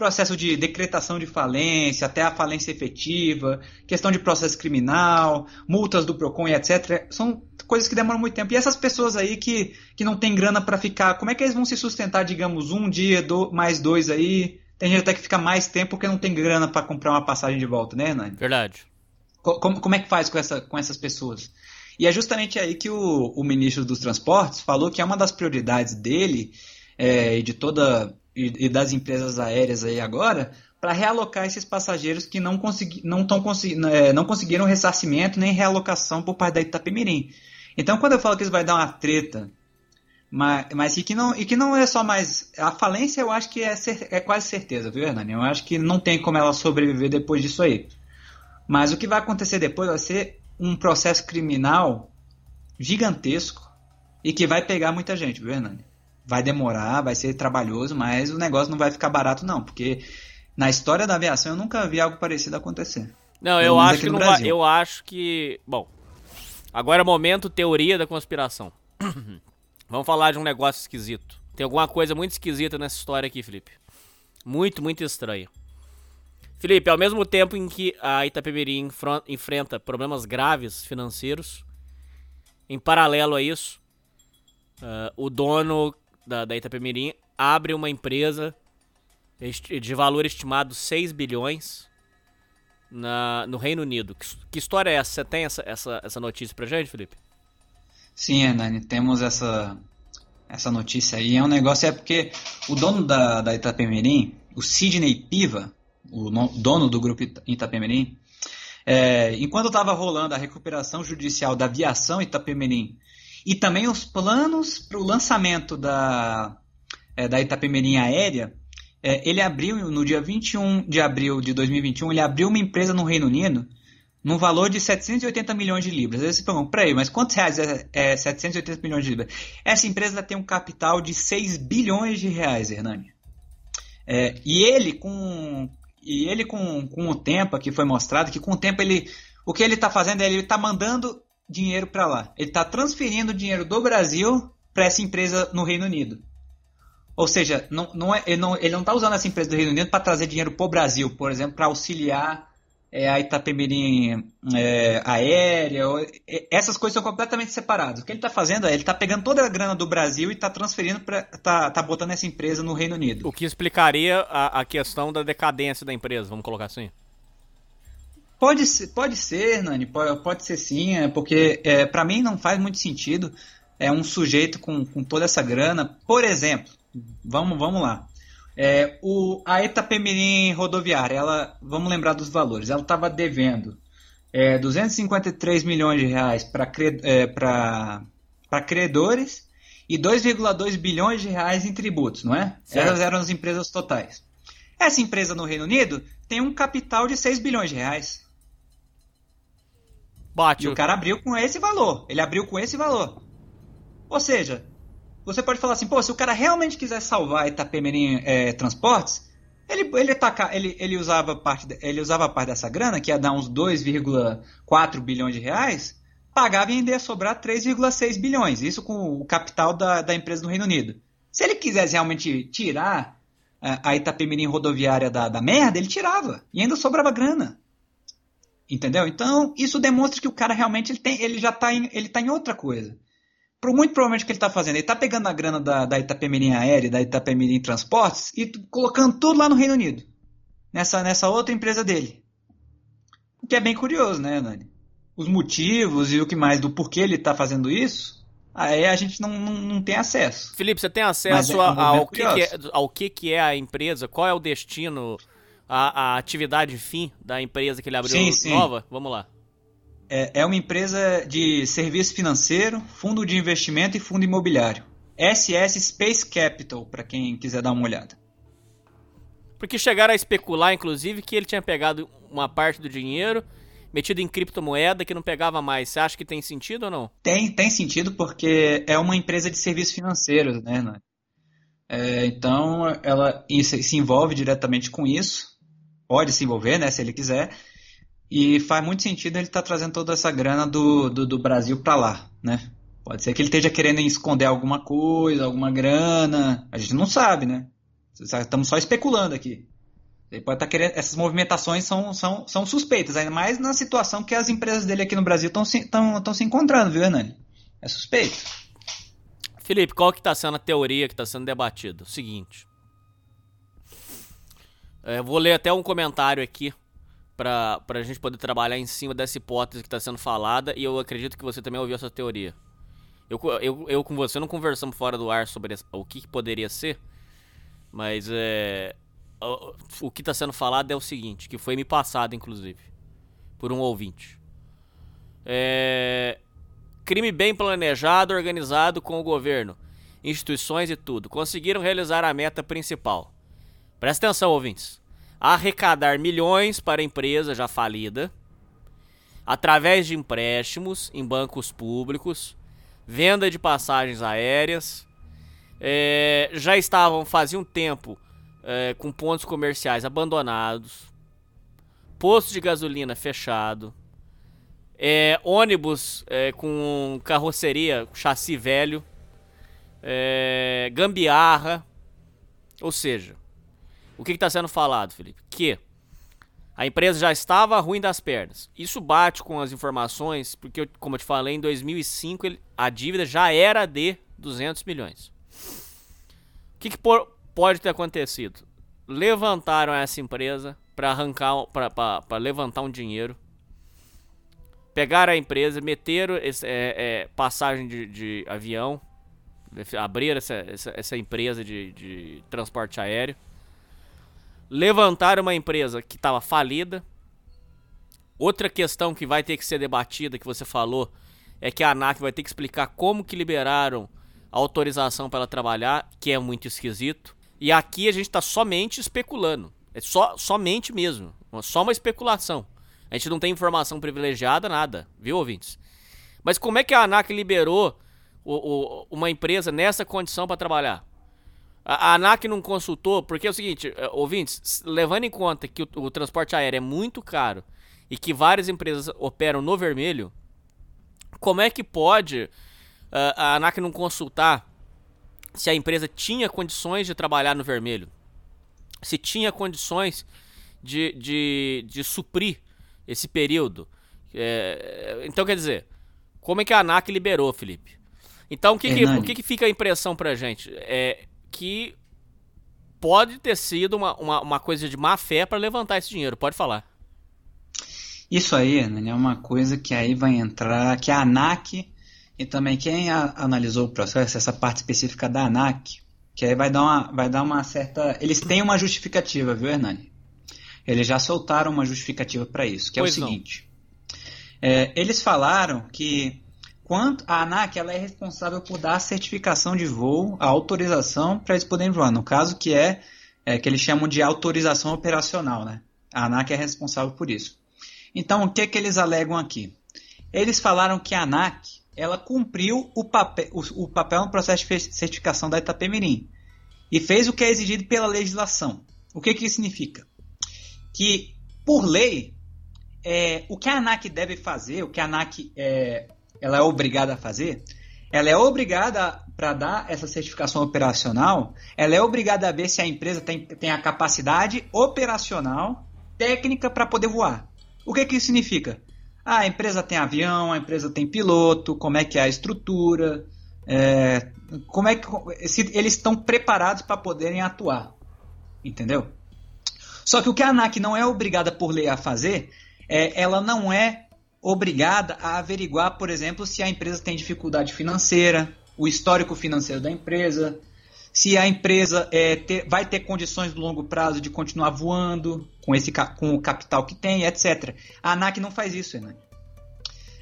processo de decretação de falência, até a falência efetiva, questão de processo criminal, multas do PROCON e etc. São coisas que demoram muito tempo. E essas pessoas aí que, que não tem grana para ficar, como é que eles vão se sustentar, digamos, um dia, do, mais dois aí? Tem gente até que fica mais tempo porque não tem grana para comprar uma passagem de volta, né, Nani? Verdade. Como, como é que faz com, essa, com essas pessoas? E é justamente aí que o, o ministro dos Transportes falou que é uma das prioridades dele é, e de toda e, e das empresas aéreas aí agora para realocar esses passageiros que não, consegui, não, tão, é, não conseguiram ressarcimento nem realocação por parte da Itapemirim. Então, quando eu falo que isso vai dar uma treta, mas, mas e, que não, e que não é só mais. A falência eu acho que é, cer, é quase certeza, viu, Hernani? Eu acho que não tem como ela sobreviver depois disso aí. Mas o que vai acontecer depois vai ser um processo criminal gigantesco e que vai pegar muita gente, viu, Hernani? vai demorar, vai ser trabalhoso, mas o negócio não vai ficar barato não, porque na história da aviação eu nunca vi algo parecido acontecer. Não, eu acho que não vai, eu acho que, bom, agora é momento teoria da conspiração. Vamos falar de um negócio esquisito. Tem alguma coisa muito esquisita nessa história aqui, Felipe. Muito, muito estranha. Felipe, ao mesmo tempo em que a Itapemirim enfrenta problemas graves financeiros, em paralelo a isso, uh, o dono da, da Itapemirim abre uma empresa de valor estimado 6 bilhões na, no Reino Unido. Que, que, história é essa? Você tem essa, essa, essa notícia pra gente, Felipe? Sim, Hernani, temos essa, essa notícia aí. É um negócio, é porque o dono da, da Itapemirim, o Sidney Piva, o no, dono do grupo Itapemirim, é, enquanto estava rolando a recuperação judicial da aviação Itapemirim e também os planos para o lançamento da, é, da Itapemirim Aérea. É, ele abriu, no dia 21 de abril de 2021, ele abriu uma empresa no Reino Unido no valor de 780 milhões de libras. Aí você pergunta, peraí, mas quantos reais é, é 780 milhões de libras? Essa empresa tem um capital de 6 bilhões de reais, Hernani. É, e ele, com, e ele com, com o tempo que foi mostrado, que com o tempo ele. O que ele está fazendo é ele está mandando dinheiro para lá. Ele está transferindo dinheiro do Brasil para essa empresa no Reino Unido. Ou seja, não, não é, ele não está usando essa empresa do Reino Unido para trazer dinheiro para o Brasil, por exemplo, para auxiliar é, a Itapemirim é, aérea. É, essas coisas são completamente separadas. O que ele está fazendo é ele está pegando toda a grana do Brasil e está transferindo para. Tá, tá botando essa empresa no Reino Unido. O que explicaria a, a questão da decadência da empresa, vamos colocar assim? Pode ser, pode ser, Nani, pode, pode ser sim, é porque é, para mim não faz muito sentido é um sujeito com, com toda essa grana. Por exemplo, vamos, vamos lá. É, o, a Itapemirim Rodoviária, ela, vamos lembrar dos valores, ela estava devendo é, 253 milhões de reais para é, credores e 2,2 bilhões de reais em tributos, não é? Certo. Essas eram as empresas totais. Essa empresa no Reino Unido tem um capital de 6 bilhões de reais. Bate. E o cara abriu com esse valor. Ele abriu com esse valor. Ou seja, você pode falar assim, pô, se o cara realmente quiser salvar Itapemirim é, Transportes, ele, ele, ele, ele, usava parte, ele usava parte dessa grana, que ia dar uns 2,4 bilhões de reais, pagava e ainda ia sobrar 3,6 bilhões. Isso com o capital da, da empresa no Reino Unido. Se ele quisesse realmente tirar a Itapemirim rodoviária da, da merda, ele tirava. E ainda sobrava grana. Entendeu? Então, isso demonstra que o cara realmente ele, tem, ele já está em, tá em outra coisa. Muito provavelmente o que ele está fazendo, ele está pegando a grana da, da Itapemirim Aérea, da Itapemirim Transportes e colocando tudo lá no Reino Unido. Nessa, nessa outra empresa dele. O que é bem curioso, né, Nani? Os motivos e o que mais do porquê ele está fazendo isso aí a gente não, não, não tem acesso. Felipe, você tem acesso é, ao, que, que é, ao que, que é a empresa? Qual é o destino, a, a atividade fim da empresa que ele abriu sim, sim. nova? Vamos lá. É, é uma empresa de serviço financeiro, fundo de investimento e fundo imobiliário. SS Space Capital, para quem quiser dar uma olhada. Porque chegaram a especular, inclusive, que ele tinha pegado uma parte do dinheiro metido em criptomoeda que não pegava mais. Você acha que tem sentido ou não? Tem, tem sentido porque é uma empresa de serviços financeiros, né? É, então ela se envolve diretamente com isso, pode se envolver, né, se ele quiser, e faz muito sentido ele estar tá trazendo toda essa grana do, do, do Brasil para lá, né? Pode ser que ele esteja querendo esconder alguma coisa, alguma grana, a gente não sabe, né? Estamos só especulando aqui. Ele pode estar tá querendo. Essas movimentações são, são, são suspeitas, ainda mais na situação que as empresas dele aqui no Brasil estão se, se encontrando, viu, Hernani? É suspeito. Felipe, qual que está sendo a teoria que está sendo debatida? Seguinte. É, vou ler até um comentário aqui para a gente poder trabalhar em cima dessa hipótese que está sendo falada e eu acredito que você também ouviu essa teoria. Eu, eu, eu com você não conversamos fora do ar sobre o que, que poderia ser, mas é, o que está sendo falado é o seguinte, que foi me passado, inclusive, por um ouvinte. É, crime bem planejado, organizado com o governo, instituições e tudo. Conseguiram realizar a meta principal. Presta atenção, ouvintes. Arrecadar milhões para a empresa já falida, através de empréstimos em bancos públicos, venda de passagens aéreas. É, já estavam, fazia um tempo, é, com pontos comerciais abandonados, posto de gasolina fechado, é, ônibus é, com carroceria, chassi velho, é, gambiarra. Ou seja, o que está sendo falado, Felipe? Que a empresa já estava ruim das pernas. Isso bate com as informações, porque, como eu te falei, em 2005 ele, a dívida já era de 200 milhões. O que, que por, pode ter acontecido? Levantaram essa empresa para arrancar, para levantar um dinheiro. Pegaram a empresa, meteram esse, é, é, passagem de, de, avião, abriram essa, essa, essa empresa de, de transporte aéreo. Levantaram uma empresa que estava falida. Outra questão que vai ter que ser debatida, que você falou, é que a ANAC vai ter que explicar como que liberaram a autorização para ela trabalhar, que é muito esquisito. E aqui a gente está somente especulando. É só, somente mesmo. Só uma especulação. A gente não tem informação privilegiada, nada. Viu, ouvintes? Mas como é que a ANAC liberou o, o, uma empresa nessa condição para trabalhar? A, a, ANAC não consultou, porque é o seguinte, eh, ouvintes, levando em conta que o, o transporte aéreo é muito caro e que várias empresas operam no vermelho, como é que pode uh, a ANAC não consultar se a empresa tinha condições de trabalhar no vermelho, se tinha condições de, de, de suprir esse período. É, então, quer dizer, como é que a ANAC liberou, Felipe? Então, o que, que o que, que, fica a impressão pra gente? É que pode ter sido uma, uma, uma coisa de má fé para levantar esse dinheiro. Pode falar. Isso aí, né, é uma coisa que aí vai entrar, que a ANAC e também quem a, analisou o processo, essa parte específica da ANAC, que aí vai dar uma, vai dar uma certa. Eles têm uma justificativa, viu, Hernani? Eles já soltaram uma justificativa para isso, que Pois é o seguinte. É, eles falaram que quanto a ANAC ela é responsável por dar a certificação de voo, a autorização para eles poderem voar. No caso, que é, é que eles chamam de autorização operacional, né? A ANAC é responsável por isso. Então, o que que eles alegam aqui? Eles falaram que a ANAC ela cumpriu o papel, o, o papel no processo de certificação da Itapemirim e fez o que é exigido pela legislação. O que, que isso significa? Que, por lei, é, o que a ANAC deve fazer, o que a ANAC é, ela é obrigada a fazer, ela é obrigada, para dar essa certificação operacional, ela é obrigada a ver se a empresa tem, tem a capacidade operacional, técnica para poder voar. O que, que isso significa? Ah, a empresa tem avião, a empresa tem piloto, como é que é a estrutura, é, como é que se eles estão preparados para poderem atuar, entendeu? Só que o que a ANAC não é obrigada por lei a fazer, é, ela não é obrigada a averiguar, por exemplo, se a empresa tem dificuldade financeira, o histórico financeiro da empresa, se a empresa é, ter- vai ter condições do longo prazo de continuar voando com, esse, com o capital que tem, etc. A ANAC não faz isso, Hernani.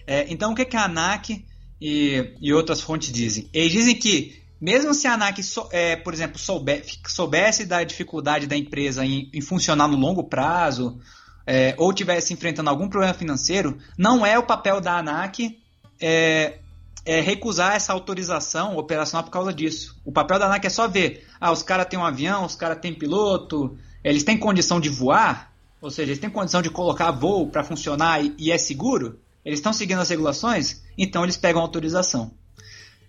É, então, o que, que a ANAC e, e outras fontes dizem? Eles dizem que, mesmo se a ANAC, sou- é, por exemplo, soube- soubesse da dificuldade da empresa em, em funcionar no longo prazo, é, ou tivesse enfrentando algum problema financeiro, não é o papel da ANAC é, é, recusar essa autorização operacional por causa disso. O papel da ANAC é só ver, ah, os caras têm um avião, os caras têm piloto, eles têm condição de voar, ou seja, eles têm condição de colocar voo para funcionar e, e é seguro, eles estão seguindo as regulações, então eles pegam autorização.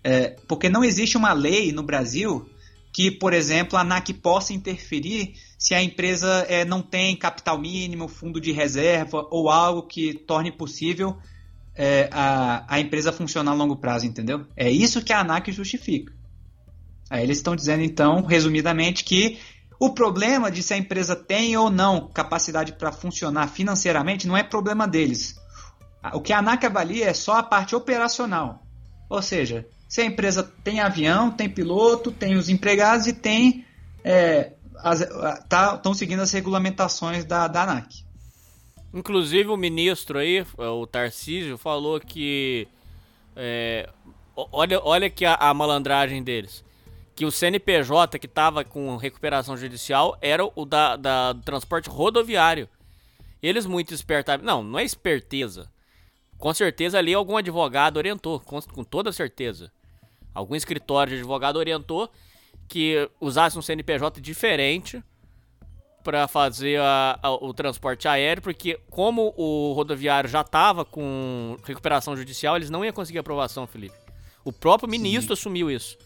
É, porque não existe uma lei no Brasil que, por exemplo, a ANAC possa interferir se a empresa é, não tem capital mínimo, fundo de reserva ou algo que torne possível é, a, a empresa funcionar a longo prazo, entendeu? É isso que a ANAC justifica. Aí eles estão dizendo, então, resumidamente, que o problema de se a empresa tem ou não capacidade para funcionar financeiramente não é problema deles. O que a ANAC avalia é só a parte operacional. Ou seja, se a empresa tem avião, tem piloto, tem os empregados e tem. Estão seguindo as regulamentações da, da ANAC. Inclusive o ministro aí, o Tarcísio, falou que. é, olha, olha aqui a, a malandragem deles. Que o CNPJ que tava com recuperação judicial era o da, da- do transporte rodoviário. Eles muito espertos. Não, não é esperteza. Com certeza ali algum advogado orientou, com, com toda certeza. Algum escritório de advogado orientou que usasse um CNPJ diferente para fazer a- a- o transporte aéreo, porque como o rodoviário já estava com recuperação judicial, eles não iam conseguir aprovação, Felipe. O próprio ministro assumiu isso.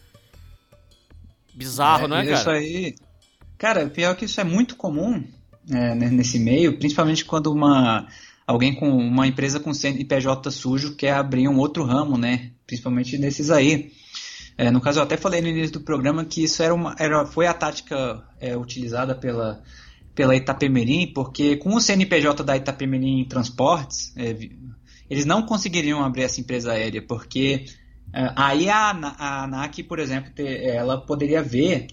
Bizarro, não é, Isso cara? aí. Cara, pior que isso é muito comum é, né, nesse meio, principalmente quando uma alguém com uma empresa com CNPJ sujo quer abrir um outro ramo, né? Principalmente nesses aí. É, no caso, eu até falei no início do programa que isso era uma, era, foi a tática é, utilizada pela, pela Itapemirim, porque com o CNPJ da Itapemirim Transportes, é, eles não conseguiriam abrir essa empresa aérea, porque é, aí a, a ANAC, por exemplo, ela poderia ver,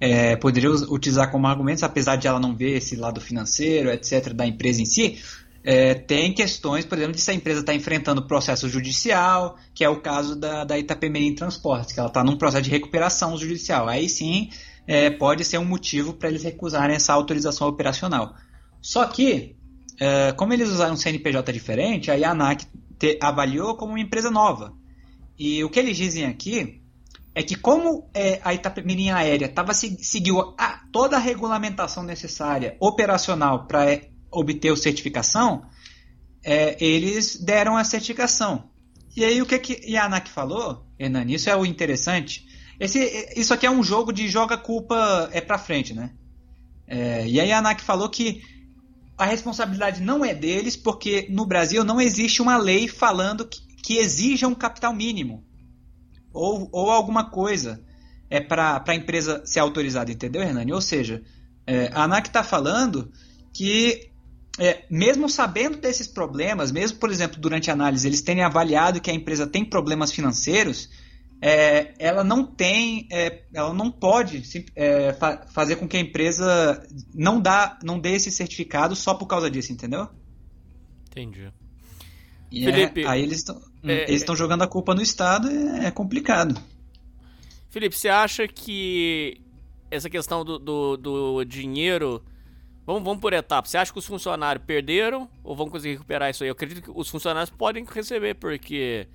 é, poderia utilizar como argumentos, apesar de ela não ver esse lado financeiro, etc., da empresa em si, é, tem questões, por exemplo, de se a empresa está enfrentando processo judicial, que é o caso da, da Itapemirim Transportes, que ela está num processo de recuperação judicial. Aí sim é, pode ser um motivo para eles recusarem essa autorização operacional. Só que, é, como eles usaram um CNPJ diferente, aí a ANAC te- avaliou como uma empresa nova. E o que eles dizem aqui é que como é, a Itapemirim Aérea tava, se- seguiu a- toda a regulamentação necessária operacional para obter a certificação, é, eles deram a certificação. E aí o que, que a ANAC falou, Hernani, isso é o interessante. Esse, isso aqui é um jogo de joga culpa é para frente, né? É, e aí a ANAC falou que a responsabilidade não é deles, porque no Brasil não existe uma lei falando que, que exija um capital mínimo ou, ou alguma coisa é para a empresa ser autorizada, entendeu, Hernani? Ou seja, é, a ANAC está falando que é, mesmo sabendo desses problemas, mesmo, por exemplo, durante a análise, eles terem avaliado que a empresa tem problemas financeiros, é, ela não tem, é, ela não pode é, fa fazer com que a empresa não, dá, não dê esse certificado só por causa disso, entendeu? Entendi. E é, Felipe, aí eles estão é, eles estão jogando a culpa no Estado, é, complicado. Felipe, você acha que essa questão do, do, do dinheiro Vamos, vamos por etapas. Você acha que os funcionários perderam ou vão conseguir recuperar isso aí? Eu acredito que os funcionários podem receber, porque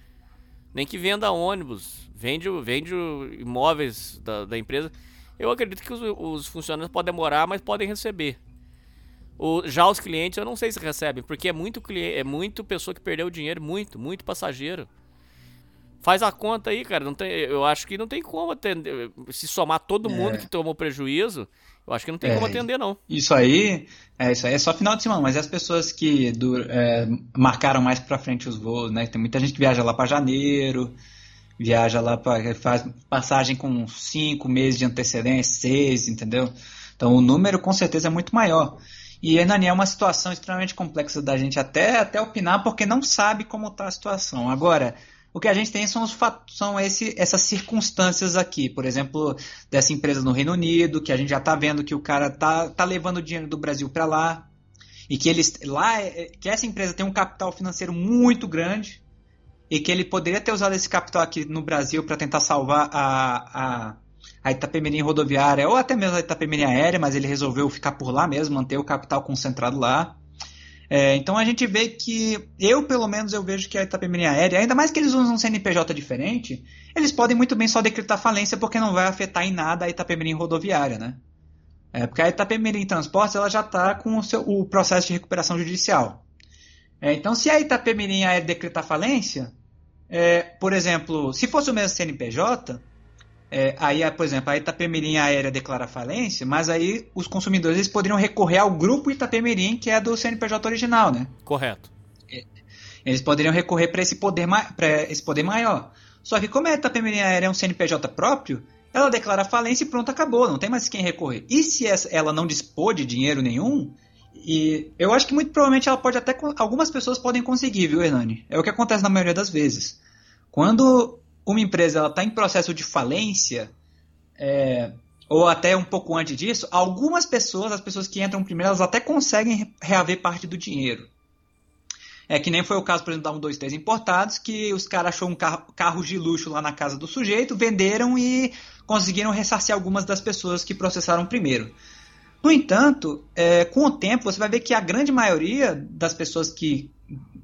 nem que venda ônibus, vende, vende imóveis da, da empresa. Eu acredito que os, os, funcionários podem demorar, mas podem receber. O, já os clientes eu não sei se recebem, porque é muito é muito pessoa que perdeu dinheiro, muito, muito passageiro. Faz a conta aí, cara. Não tem, eu acho que não tem como atender. Se somar todo mundo é. que tomou prejuízo, eu acho que não tem é, como atender, não. Isso aí, é, isso aí é só final de semana, mas as pessoas que do, é, marcaram mais pra frente os voos, né? Tem muita gente que viaja lá para janeiro, viaja lá para faz passagem com cinco meses de antecedência, seis, entendeu? Então o número com certeza é muito maior. E Hernani é uma situação extremamente complexa da gente até, até opinar, porque não sabe como está a situação. Agora, o que a gente tem são, os, são esse, essas circunstâncias aqui, por exemplo, dessa empresa no Reino Unido, que a gente já está vendo que o cara tá, tá levando dinheiro do Brasil para lá, e que eles lá é, que essa empresa tem um capital financeiro muito grande e que ele poderia ter usado esse capital aqui no Brasil para tentar salvar a, a, a Itapemirim rodoviária ou até mesmo a Itapemirim aérea, mas ele resolveu ficar por lá mesmo, manter o capital concentrado lá. É, então a gente vê que, eu pelo menos eu vejo que a Itapemirim Aérea, ainda mais que eles usam um CNPJ diferente, eles podem muito bem só decretar falência porque não vai afetar em nada a Itapemirim Rodoviária, né? É, porque a Itapemirim Transportes ela já está com o, seu, o processo de recuperação judicial. É, então se a Itapemirim Aérea decretar falência, é, por exemplo, se fosse o mesmo CNPJ, é, aí, por exemplo, a Itapemirim Aérea declara falência, mas aí os consumidores eles poderiam recorrer ao grupo Itapemirim, que é do CNPJ original, né? Correto. É, eles poderiam recorrer para esse, poder esse poder maior. Só que como a Itapemirim Aérea é um CNPJ próprio, ela declara falência e pronto, acabou, não tem mais quem recorrer. E se ela não dispor de dinheiro nenhum, e eu acho que muito provavelmente ela pode até. Algumas pessoas podem conseguir, viu, Hernani? É o que acontece na maioria das vezes. Quando uma empresa está em processo de falência, é, ou até um pouco antes disso, algumas pessoas, as pessoas que entram primeiro, elas até conseguem reaver parte do dinheiro. É que nem foi o caso, por exemplo, da 123 Importados, que os caras achou um carro, carro de luxo lá na casa do sujeito, venderam e conseguiram ressarcir algumas das pessoas que processaram primeiro. No entanto, é, com o tempo, você vai ver que a grande maioria das pessoas que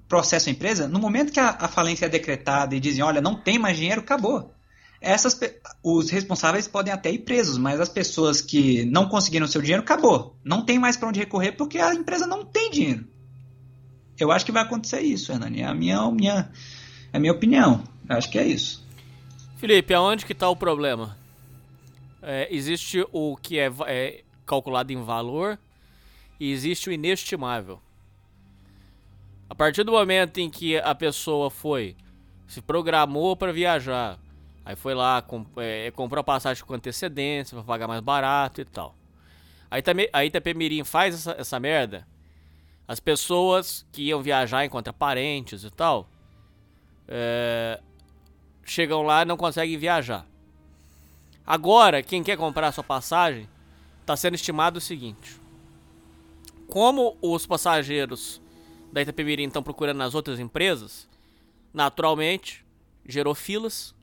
processam a empresa, no momento que a, a falência é decretada e dizem, olha, não tem mais dinheiro, acabou. Essas, os responsáveis podem até ir presos, mas as pessoas que não conseguiram seu dinheiro, acabou. Não tem mais para onde recorrer porque a empresa não tem dinheiro. Eu acho que vai acontecer isso, Hernani. É a minha, minha, é a minha opinião. Eu acho que é isso. Felipe, aonde que está o problema? É, existe o que é, é calculado em valor e existe o inestimável. A partir do momento em que a pessoa foi, se programou para viajar, aí foi lá, comp é, comprou a passagem com antecedência para pagar mais barato e tal. Aí, também, aí Itapemirim faz essa, essa merda. As pessoas que iam viajar encontram parentes e tal, é, chegam lá e não conseguem viajar. Agora, quem quer comprar a sua passagem, está sendo estimado o seguinte: como os passageiros da Itapemirim estão procurando nas outras empresas, naturalmente gerou filas,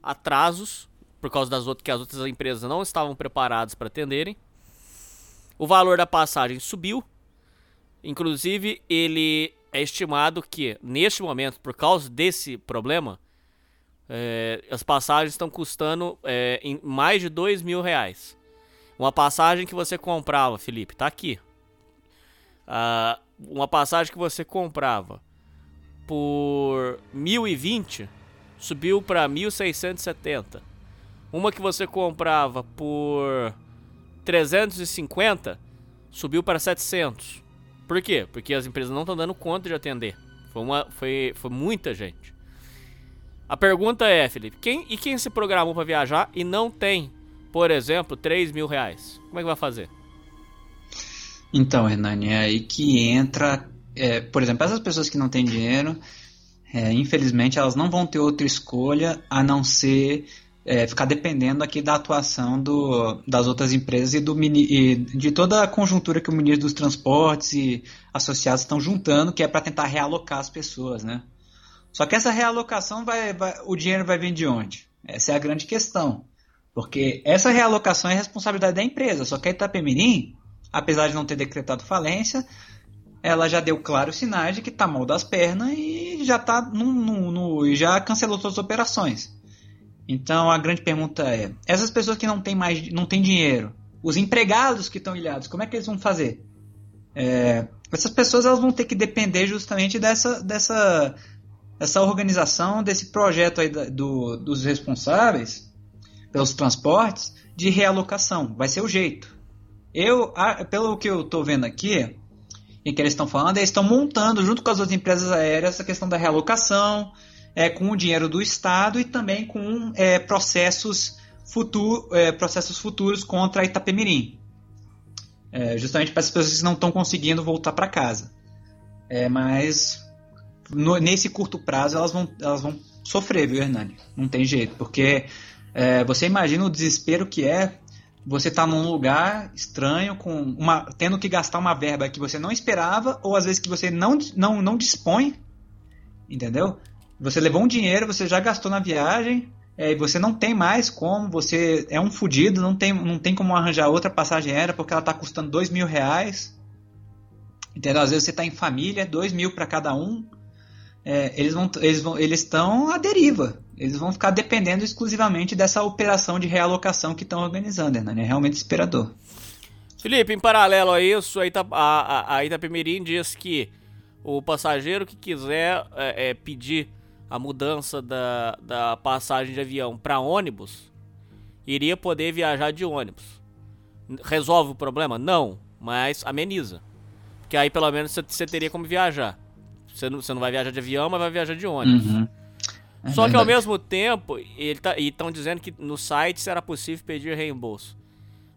atrasos, por causa das outras que as outras empresas não estavam preparadas para atenderem. O valor da passagem subiu. Inclusive, ele é estimado que, neste momento, por causa desse problema, é, as passagens estão custando é, mais de dois mil reais. Uma passagem que você comprava, Felipe, tá aqui. Uh, uma passagem que você comprava por 1020 subiu para 1670. Uma que você comprava por 350 subiu para 700. Por quê? Porque as empresas não estão dando conta de atender. Foi, uma, foi, foi muita gente. A pergunta é, Felipe, quem, e quem se programou para viajar e não tem, por exemplo, 3 mil reais? Como é que vai fazer? Então, Hernani, é aí que entra, é, por exemplo, essas pessoas que não têm dinheiro, é, infelizmente elas não vão ter outra escolha a não ser é, ficar dependendo aqui da atuação do, das outras empresas e, do, e de toda a conjuntura que o ministro dos Transportes e associados estão juntando, que é para tentar realocar as pessoas, né? Só que essa realocação vai, vai, o dinheiro vai vir de onde? Essa é a grande questão. Porque essa realocação é responsabilidade da empresa. Só que a Itapemirim, apesar de não ter decretado falência, ela já deu claros sinais de que está mal das pernas e já tá no, no, no, já cancelou todas as operações. Então a grande pergunta é: essas pessoas que não têm mais, não têm dinheiro, os empregados que estão ilhados, como é que eles vão fazer? É, essas pessoas elas vão ter que depender justamente dessa, dessa, organização, desse projeto aí do, dos responsáveis pelos transportes de realocação. Vai ser o jeito. Eu, pelo que eu estou vendo aqui, e que eles estão falando, eles estão montando junto com as outras empresas aéreas essa questão da realocação, é, com o dinheiro do Estado e também com é, processos, futuro, é, processos futuros contra a Itapemirim. É, justamente para as pessoas que não estão conseguindo voltar para casa. É, mas no, nesse curto prazo elas vão, elas vão sofrer, viu, Hernani? Não tem jeito, porque é, você imagina o desespero que é você tá num lugar estranho, com uma, tendo que gastar uma verba que você não esperava, ou às vezes que você não, não, não dispõe, entendeu? Você levou um dinheiro, você já gastou na viagem, é, e você não tem mais como, você é um fudido, não tem, não tem como arranjar outra passagem aérea porque ela está custando dois mil reais. Entendeu? Às vezes você está em família, dois mil para cada um. É, eles vão, eles vão, eles estão à deriva. Eles vão ficar dependendo exclusivamente dessa operação de realocação que estão organizando, né? É realmente desesperador. Felipe, em paralelo a isso, a, Ita, a, a Itapemirim diz que o passageiro que quiser é, é, pedir a mudança da, da passagem de avião para ônibus, iria poder viajar de ônibus. Resolve o problema? Não, mas ameniza. Porque aí pelo menos você teria como viajar. Você não, você não vai viajar de avião, mas vai viajar de ônibus. Uhum. É Só que ao mesmo tempo, ele tá, estão dizendo que no site será possível pedir reembolso.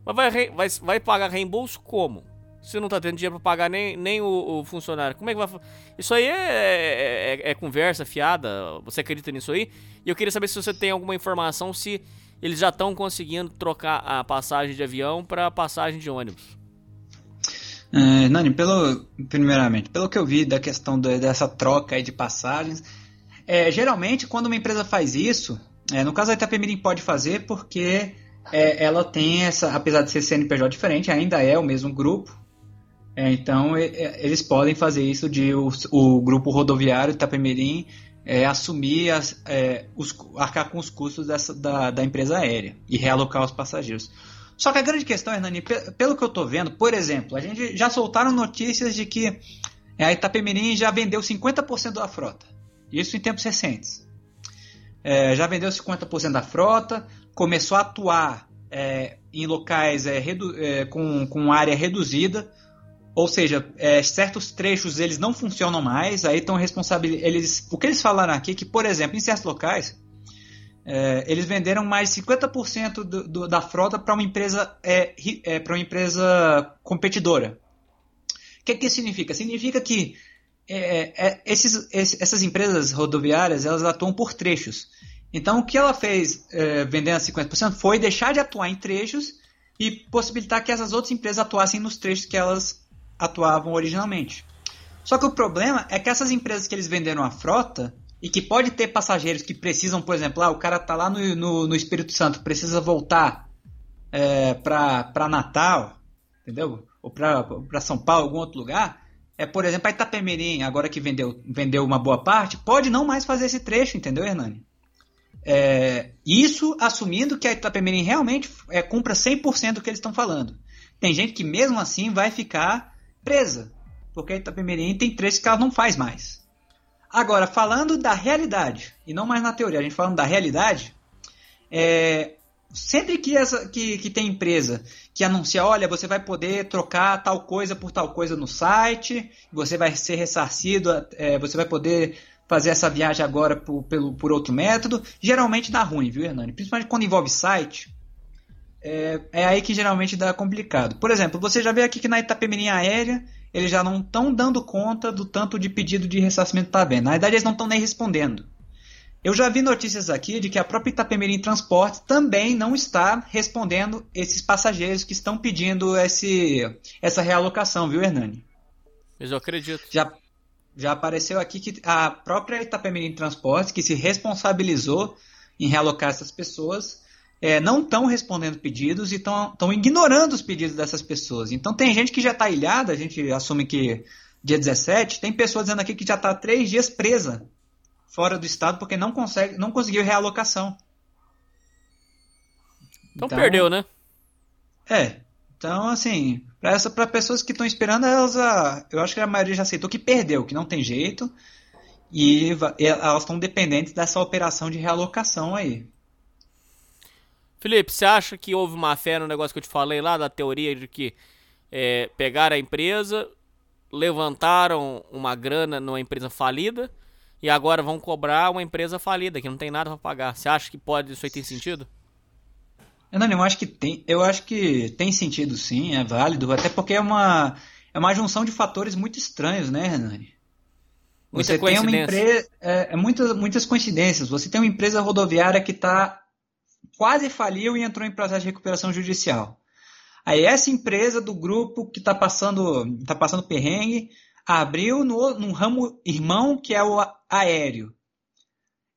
Mas vai, vai, vai pagar reembolso como? Você não tá tendo dinheiro pra pagar nem, nem o, o funcionário. Como é que vai. Isso aí é, é, é, é, conversa fiada. Você acredita nisso aí? E eu queria saber se você tem alguma informação se eles já estão conseguindo trocar a passagem de avião para passagem de ônibus. É, Nani, pelo, primeiramente, pelo que eu vi da questão do, dessa troca de passagens, é, geralmente quando uma empresa faz isso, é, no caso a Itapemirim pode fazer porque é, ela tem essa, apesar de ser CNPJ diferente, ainda é o mesmo grupo, é, então eles podem fazer isso de o, o grupo rodoviário Itapemirim é, assumir as, é, os, arcar com os custos dessa, da, da, empresa aérea e realocar os passageiros. Só que a grande questão, Hernani, pelo que eu estou vendo, por exemplo, a gente já soltaram notícias de que a Itapemirim já vendeu 50% da frota. Isso em tempos recentes. É, já vendeu 50% da frota, começou a atuar é, em locais com, com área reduzida, ou seja, é, certos trechos eles não funcionam mais, aí estão responsáveis. Eles, o que eles falaram aqui é que, por exemplo, em certos locais, é, eles venderam mais de 50% do, do, da frota para uma empresa é, é para uma empresa competidora. O que, que significa? Significa que é, é, esses, essas empresas rodoviárias elas atuam por trechos. Então, o que ela fez é, vendendo 50% foi deixar de atuar em trechos e possibilitar que essas outras empresas atuassem nos trechos que elas atuavam originalmente. Só que o problema é que essas empresas que eles venderam a frota e que pode ter passageiros que precisam, por exemplo, ah, o cara tá lá no, no, no Espírito Santo, precisa voltar é, para Natal, entendeu? Ou para São Paulo, algum outro lugar. É, por exemplo, a Itapemirim, agora que vendeu, vendeu uma boa parte, pode não mais fazer esse trecho, entendeu, Hernani? É, isso assumindo que a Itapemirim realmente é, cumpra 100% do que eles estão falando. Tem gente que mesmo assim vai ficar presa, porque a Itapemirim tem trechos que ela não faz mais. Agora, falando da realidade, e não mais na teoria, a gente falando da realidade, é, sempre que, essa, que, que tem empresa que anuncia, olha, você vai poder trocar tal coisa por tal coisa no site, você vai ser ressarcido, é, você vai poder fazer essa viagem agora por, pelo, por outro método, geralmente dá ruim, viu, Hernani? Principalmente quando envolve site, é, é aí que geralmente dá complicado. Por exemplo, você já vê aqui que na Itapemirim Aérea eles já não estão dando conta do tanto de pedido de ressarcimento que está havendo. Na verdade, eles não estão nem respondendo. Eu já vi notícias aqui de que a própria Itapemirim Transportes também não está respondendo esses passageiros que estão pedindo esse, essa realocação, viu, Hernani? Mas eu acredito. Já, já apareceu aqui que a própria Itapemirim Transportes, que se responsabilizou em realocar essas pessoas, é, não estão respondendo pedidos e estão ignorando os pedidos dessas pessoas. Então tem gente que já está ilhada, a gente assume que dia 17, tem pessoas dizendo aqui que já está três dias presa fora do estado porque não consegue, não conseguiu realocação. Então, então perdeu, né? É. Então, assim, para essa para pessoas que estão esperando, elas, eu acho que a maioria já aceitou que perdeu, que não tem jeito. E, e elas estão dependentes dessa operação de realocação aí. Felipe, você acha que houve má fé no negócio que eu te falei lá, da teoria de que é, pegaram a empresa, levantaram uma grana numa empresa falida e agora vão cobrar uma empresa falida que não tem nada para pagar. Você acha que pode isso aí tem sentido? Eu não, eu acho que tem, eu acho que tem sentido sim, é válido, até porque é uma é uma junção de fatores muito estranhos, né, Hernani? Você tem uma empresa, é, é muitas, muitas coincidências. Você tem uma empresa rodoviária que está quase faliu e entrou em processo de recuperação judicial. Aí essa empresa do grupo que está passando, tá passando perrengue abriu no, ramo irmão que é o aéreo.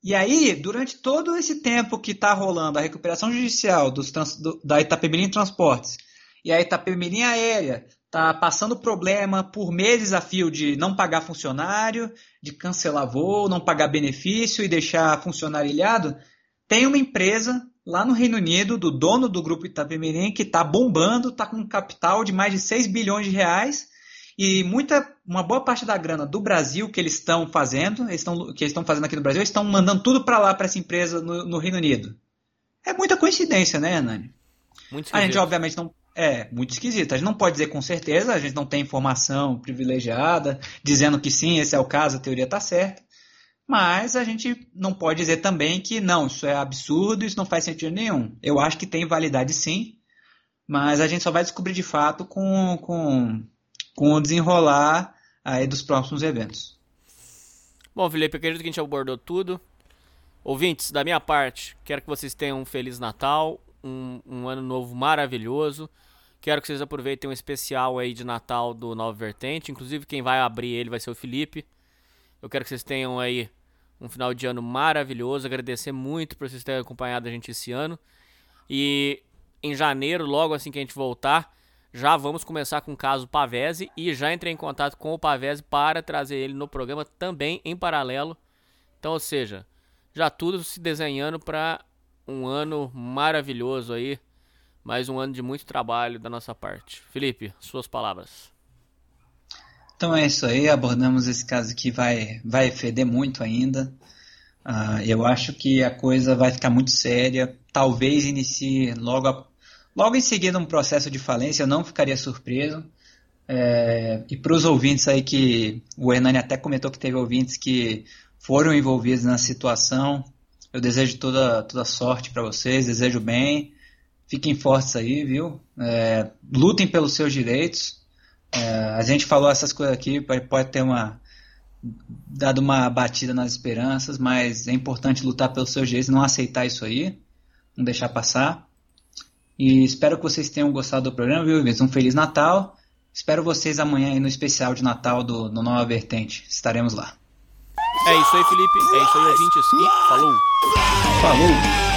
E aí, durante todo esse tempo que está rolando a recuperação judicial dos, do, da Itapemirim Transportes e a Itapemirim Aérea está passando problema por meses a fio de não pagar funcionário, de cancelar voo, não pagar benefício e deixar funcionário ilhado, tem uma empresa lá no Reino Unido, do dono do grupo Itapemirim, que está bombando, está com um capital de mais de 6 bilhões de reais e muita, uma boa parte da grana do Brasil que eles estão fazendo, eles estão, que eles estão fazendo aqui no Brasil, eles estão mandando tudo para lá, para essa empresa no, no, Reino Unido. É muita coincidência, né, Nani? Muito a gente, obviamente, não. É, muito esquisito. A gente não pode dizer com certeza, a gente não tem informação privilegiada dizendo que sim, esse é o caso, a teoria está certa. Mas a gente não pode dizer também que não, isso é absurdo, isso não faz sentido nenhum. Eu acho que tem validade sim, mas a gente só vai descobrir de fato com, com, com o desenrolar aí dos próximos eventos. Bom, Felipe, acredito que a gente abordou tudo. Ouvintes, da minha parte, quero que vocês tenham um Feliz Natal, um, um ano novo maravilhoso. Quero que vocês aproveitem um especial aí de Natal do Nova Vertente. Inclusive, quem vai abrir ele vai ser o Felipe. Eu quero que vocês tenham aí um final de ano maravilhoso. Agradecer muito por vocês terem acompanhado a gente esse ano. E em janeiro, logo assim que a gente voltar, já vamos começar com o caso Pavese e já entrei em contato com o Pavese para trazer ele no programa também em paralelo. Então, ou seja, já tudo se desenhando para um ano maravilhoso aí, mais um ano de muito trabalho da nossa parte. Felipe, suas palavras. Então é isso aí, abordamos esse caso que vai, vai feder muito ainda. Uh, eu acho que a coisa vai ficar muito séria. Talvez inicie logo, a, logo em seguida um processo de falência, eu não ficaria surpreso. É, e para os ouvintes aí que o Hernani até comentou que teve ouvintes que foram envolvidos na situação, eu desejo toda, toda sorte para vocês, desejo bem. Fiquem fortes aí, viu? É, lutem pelos seus direitos. É, a gente falou essas coisas aqui, pode ter uma dado uma batida nas esperanças, mas é importante lutar pelo seu jeito, não aceitar isso aí, não deixar passar. E espero que vocês tenham gostado do programa, viu? Um Feliz Natal. Espero vocês amanhã aí no especial de Natal do, do Nova Vertente. Estaremos lá. É isso aí, Felipe. É isso aí, ouvintes. E falou. Falou.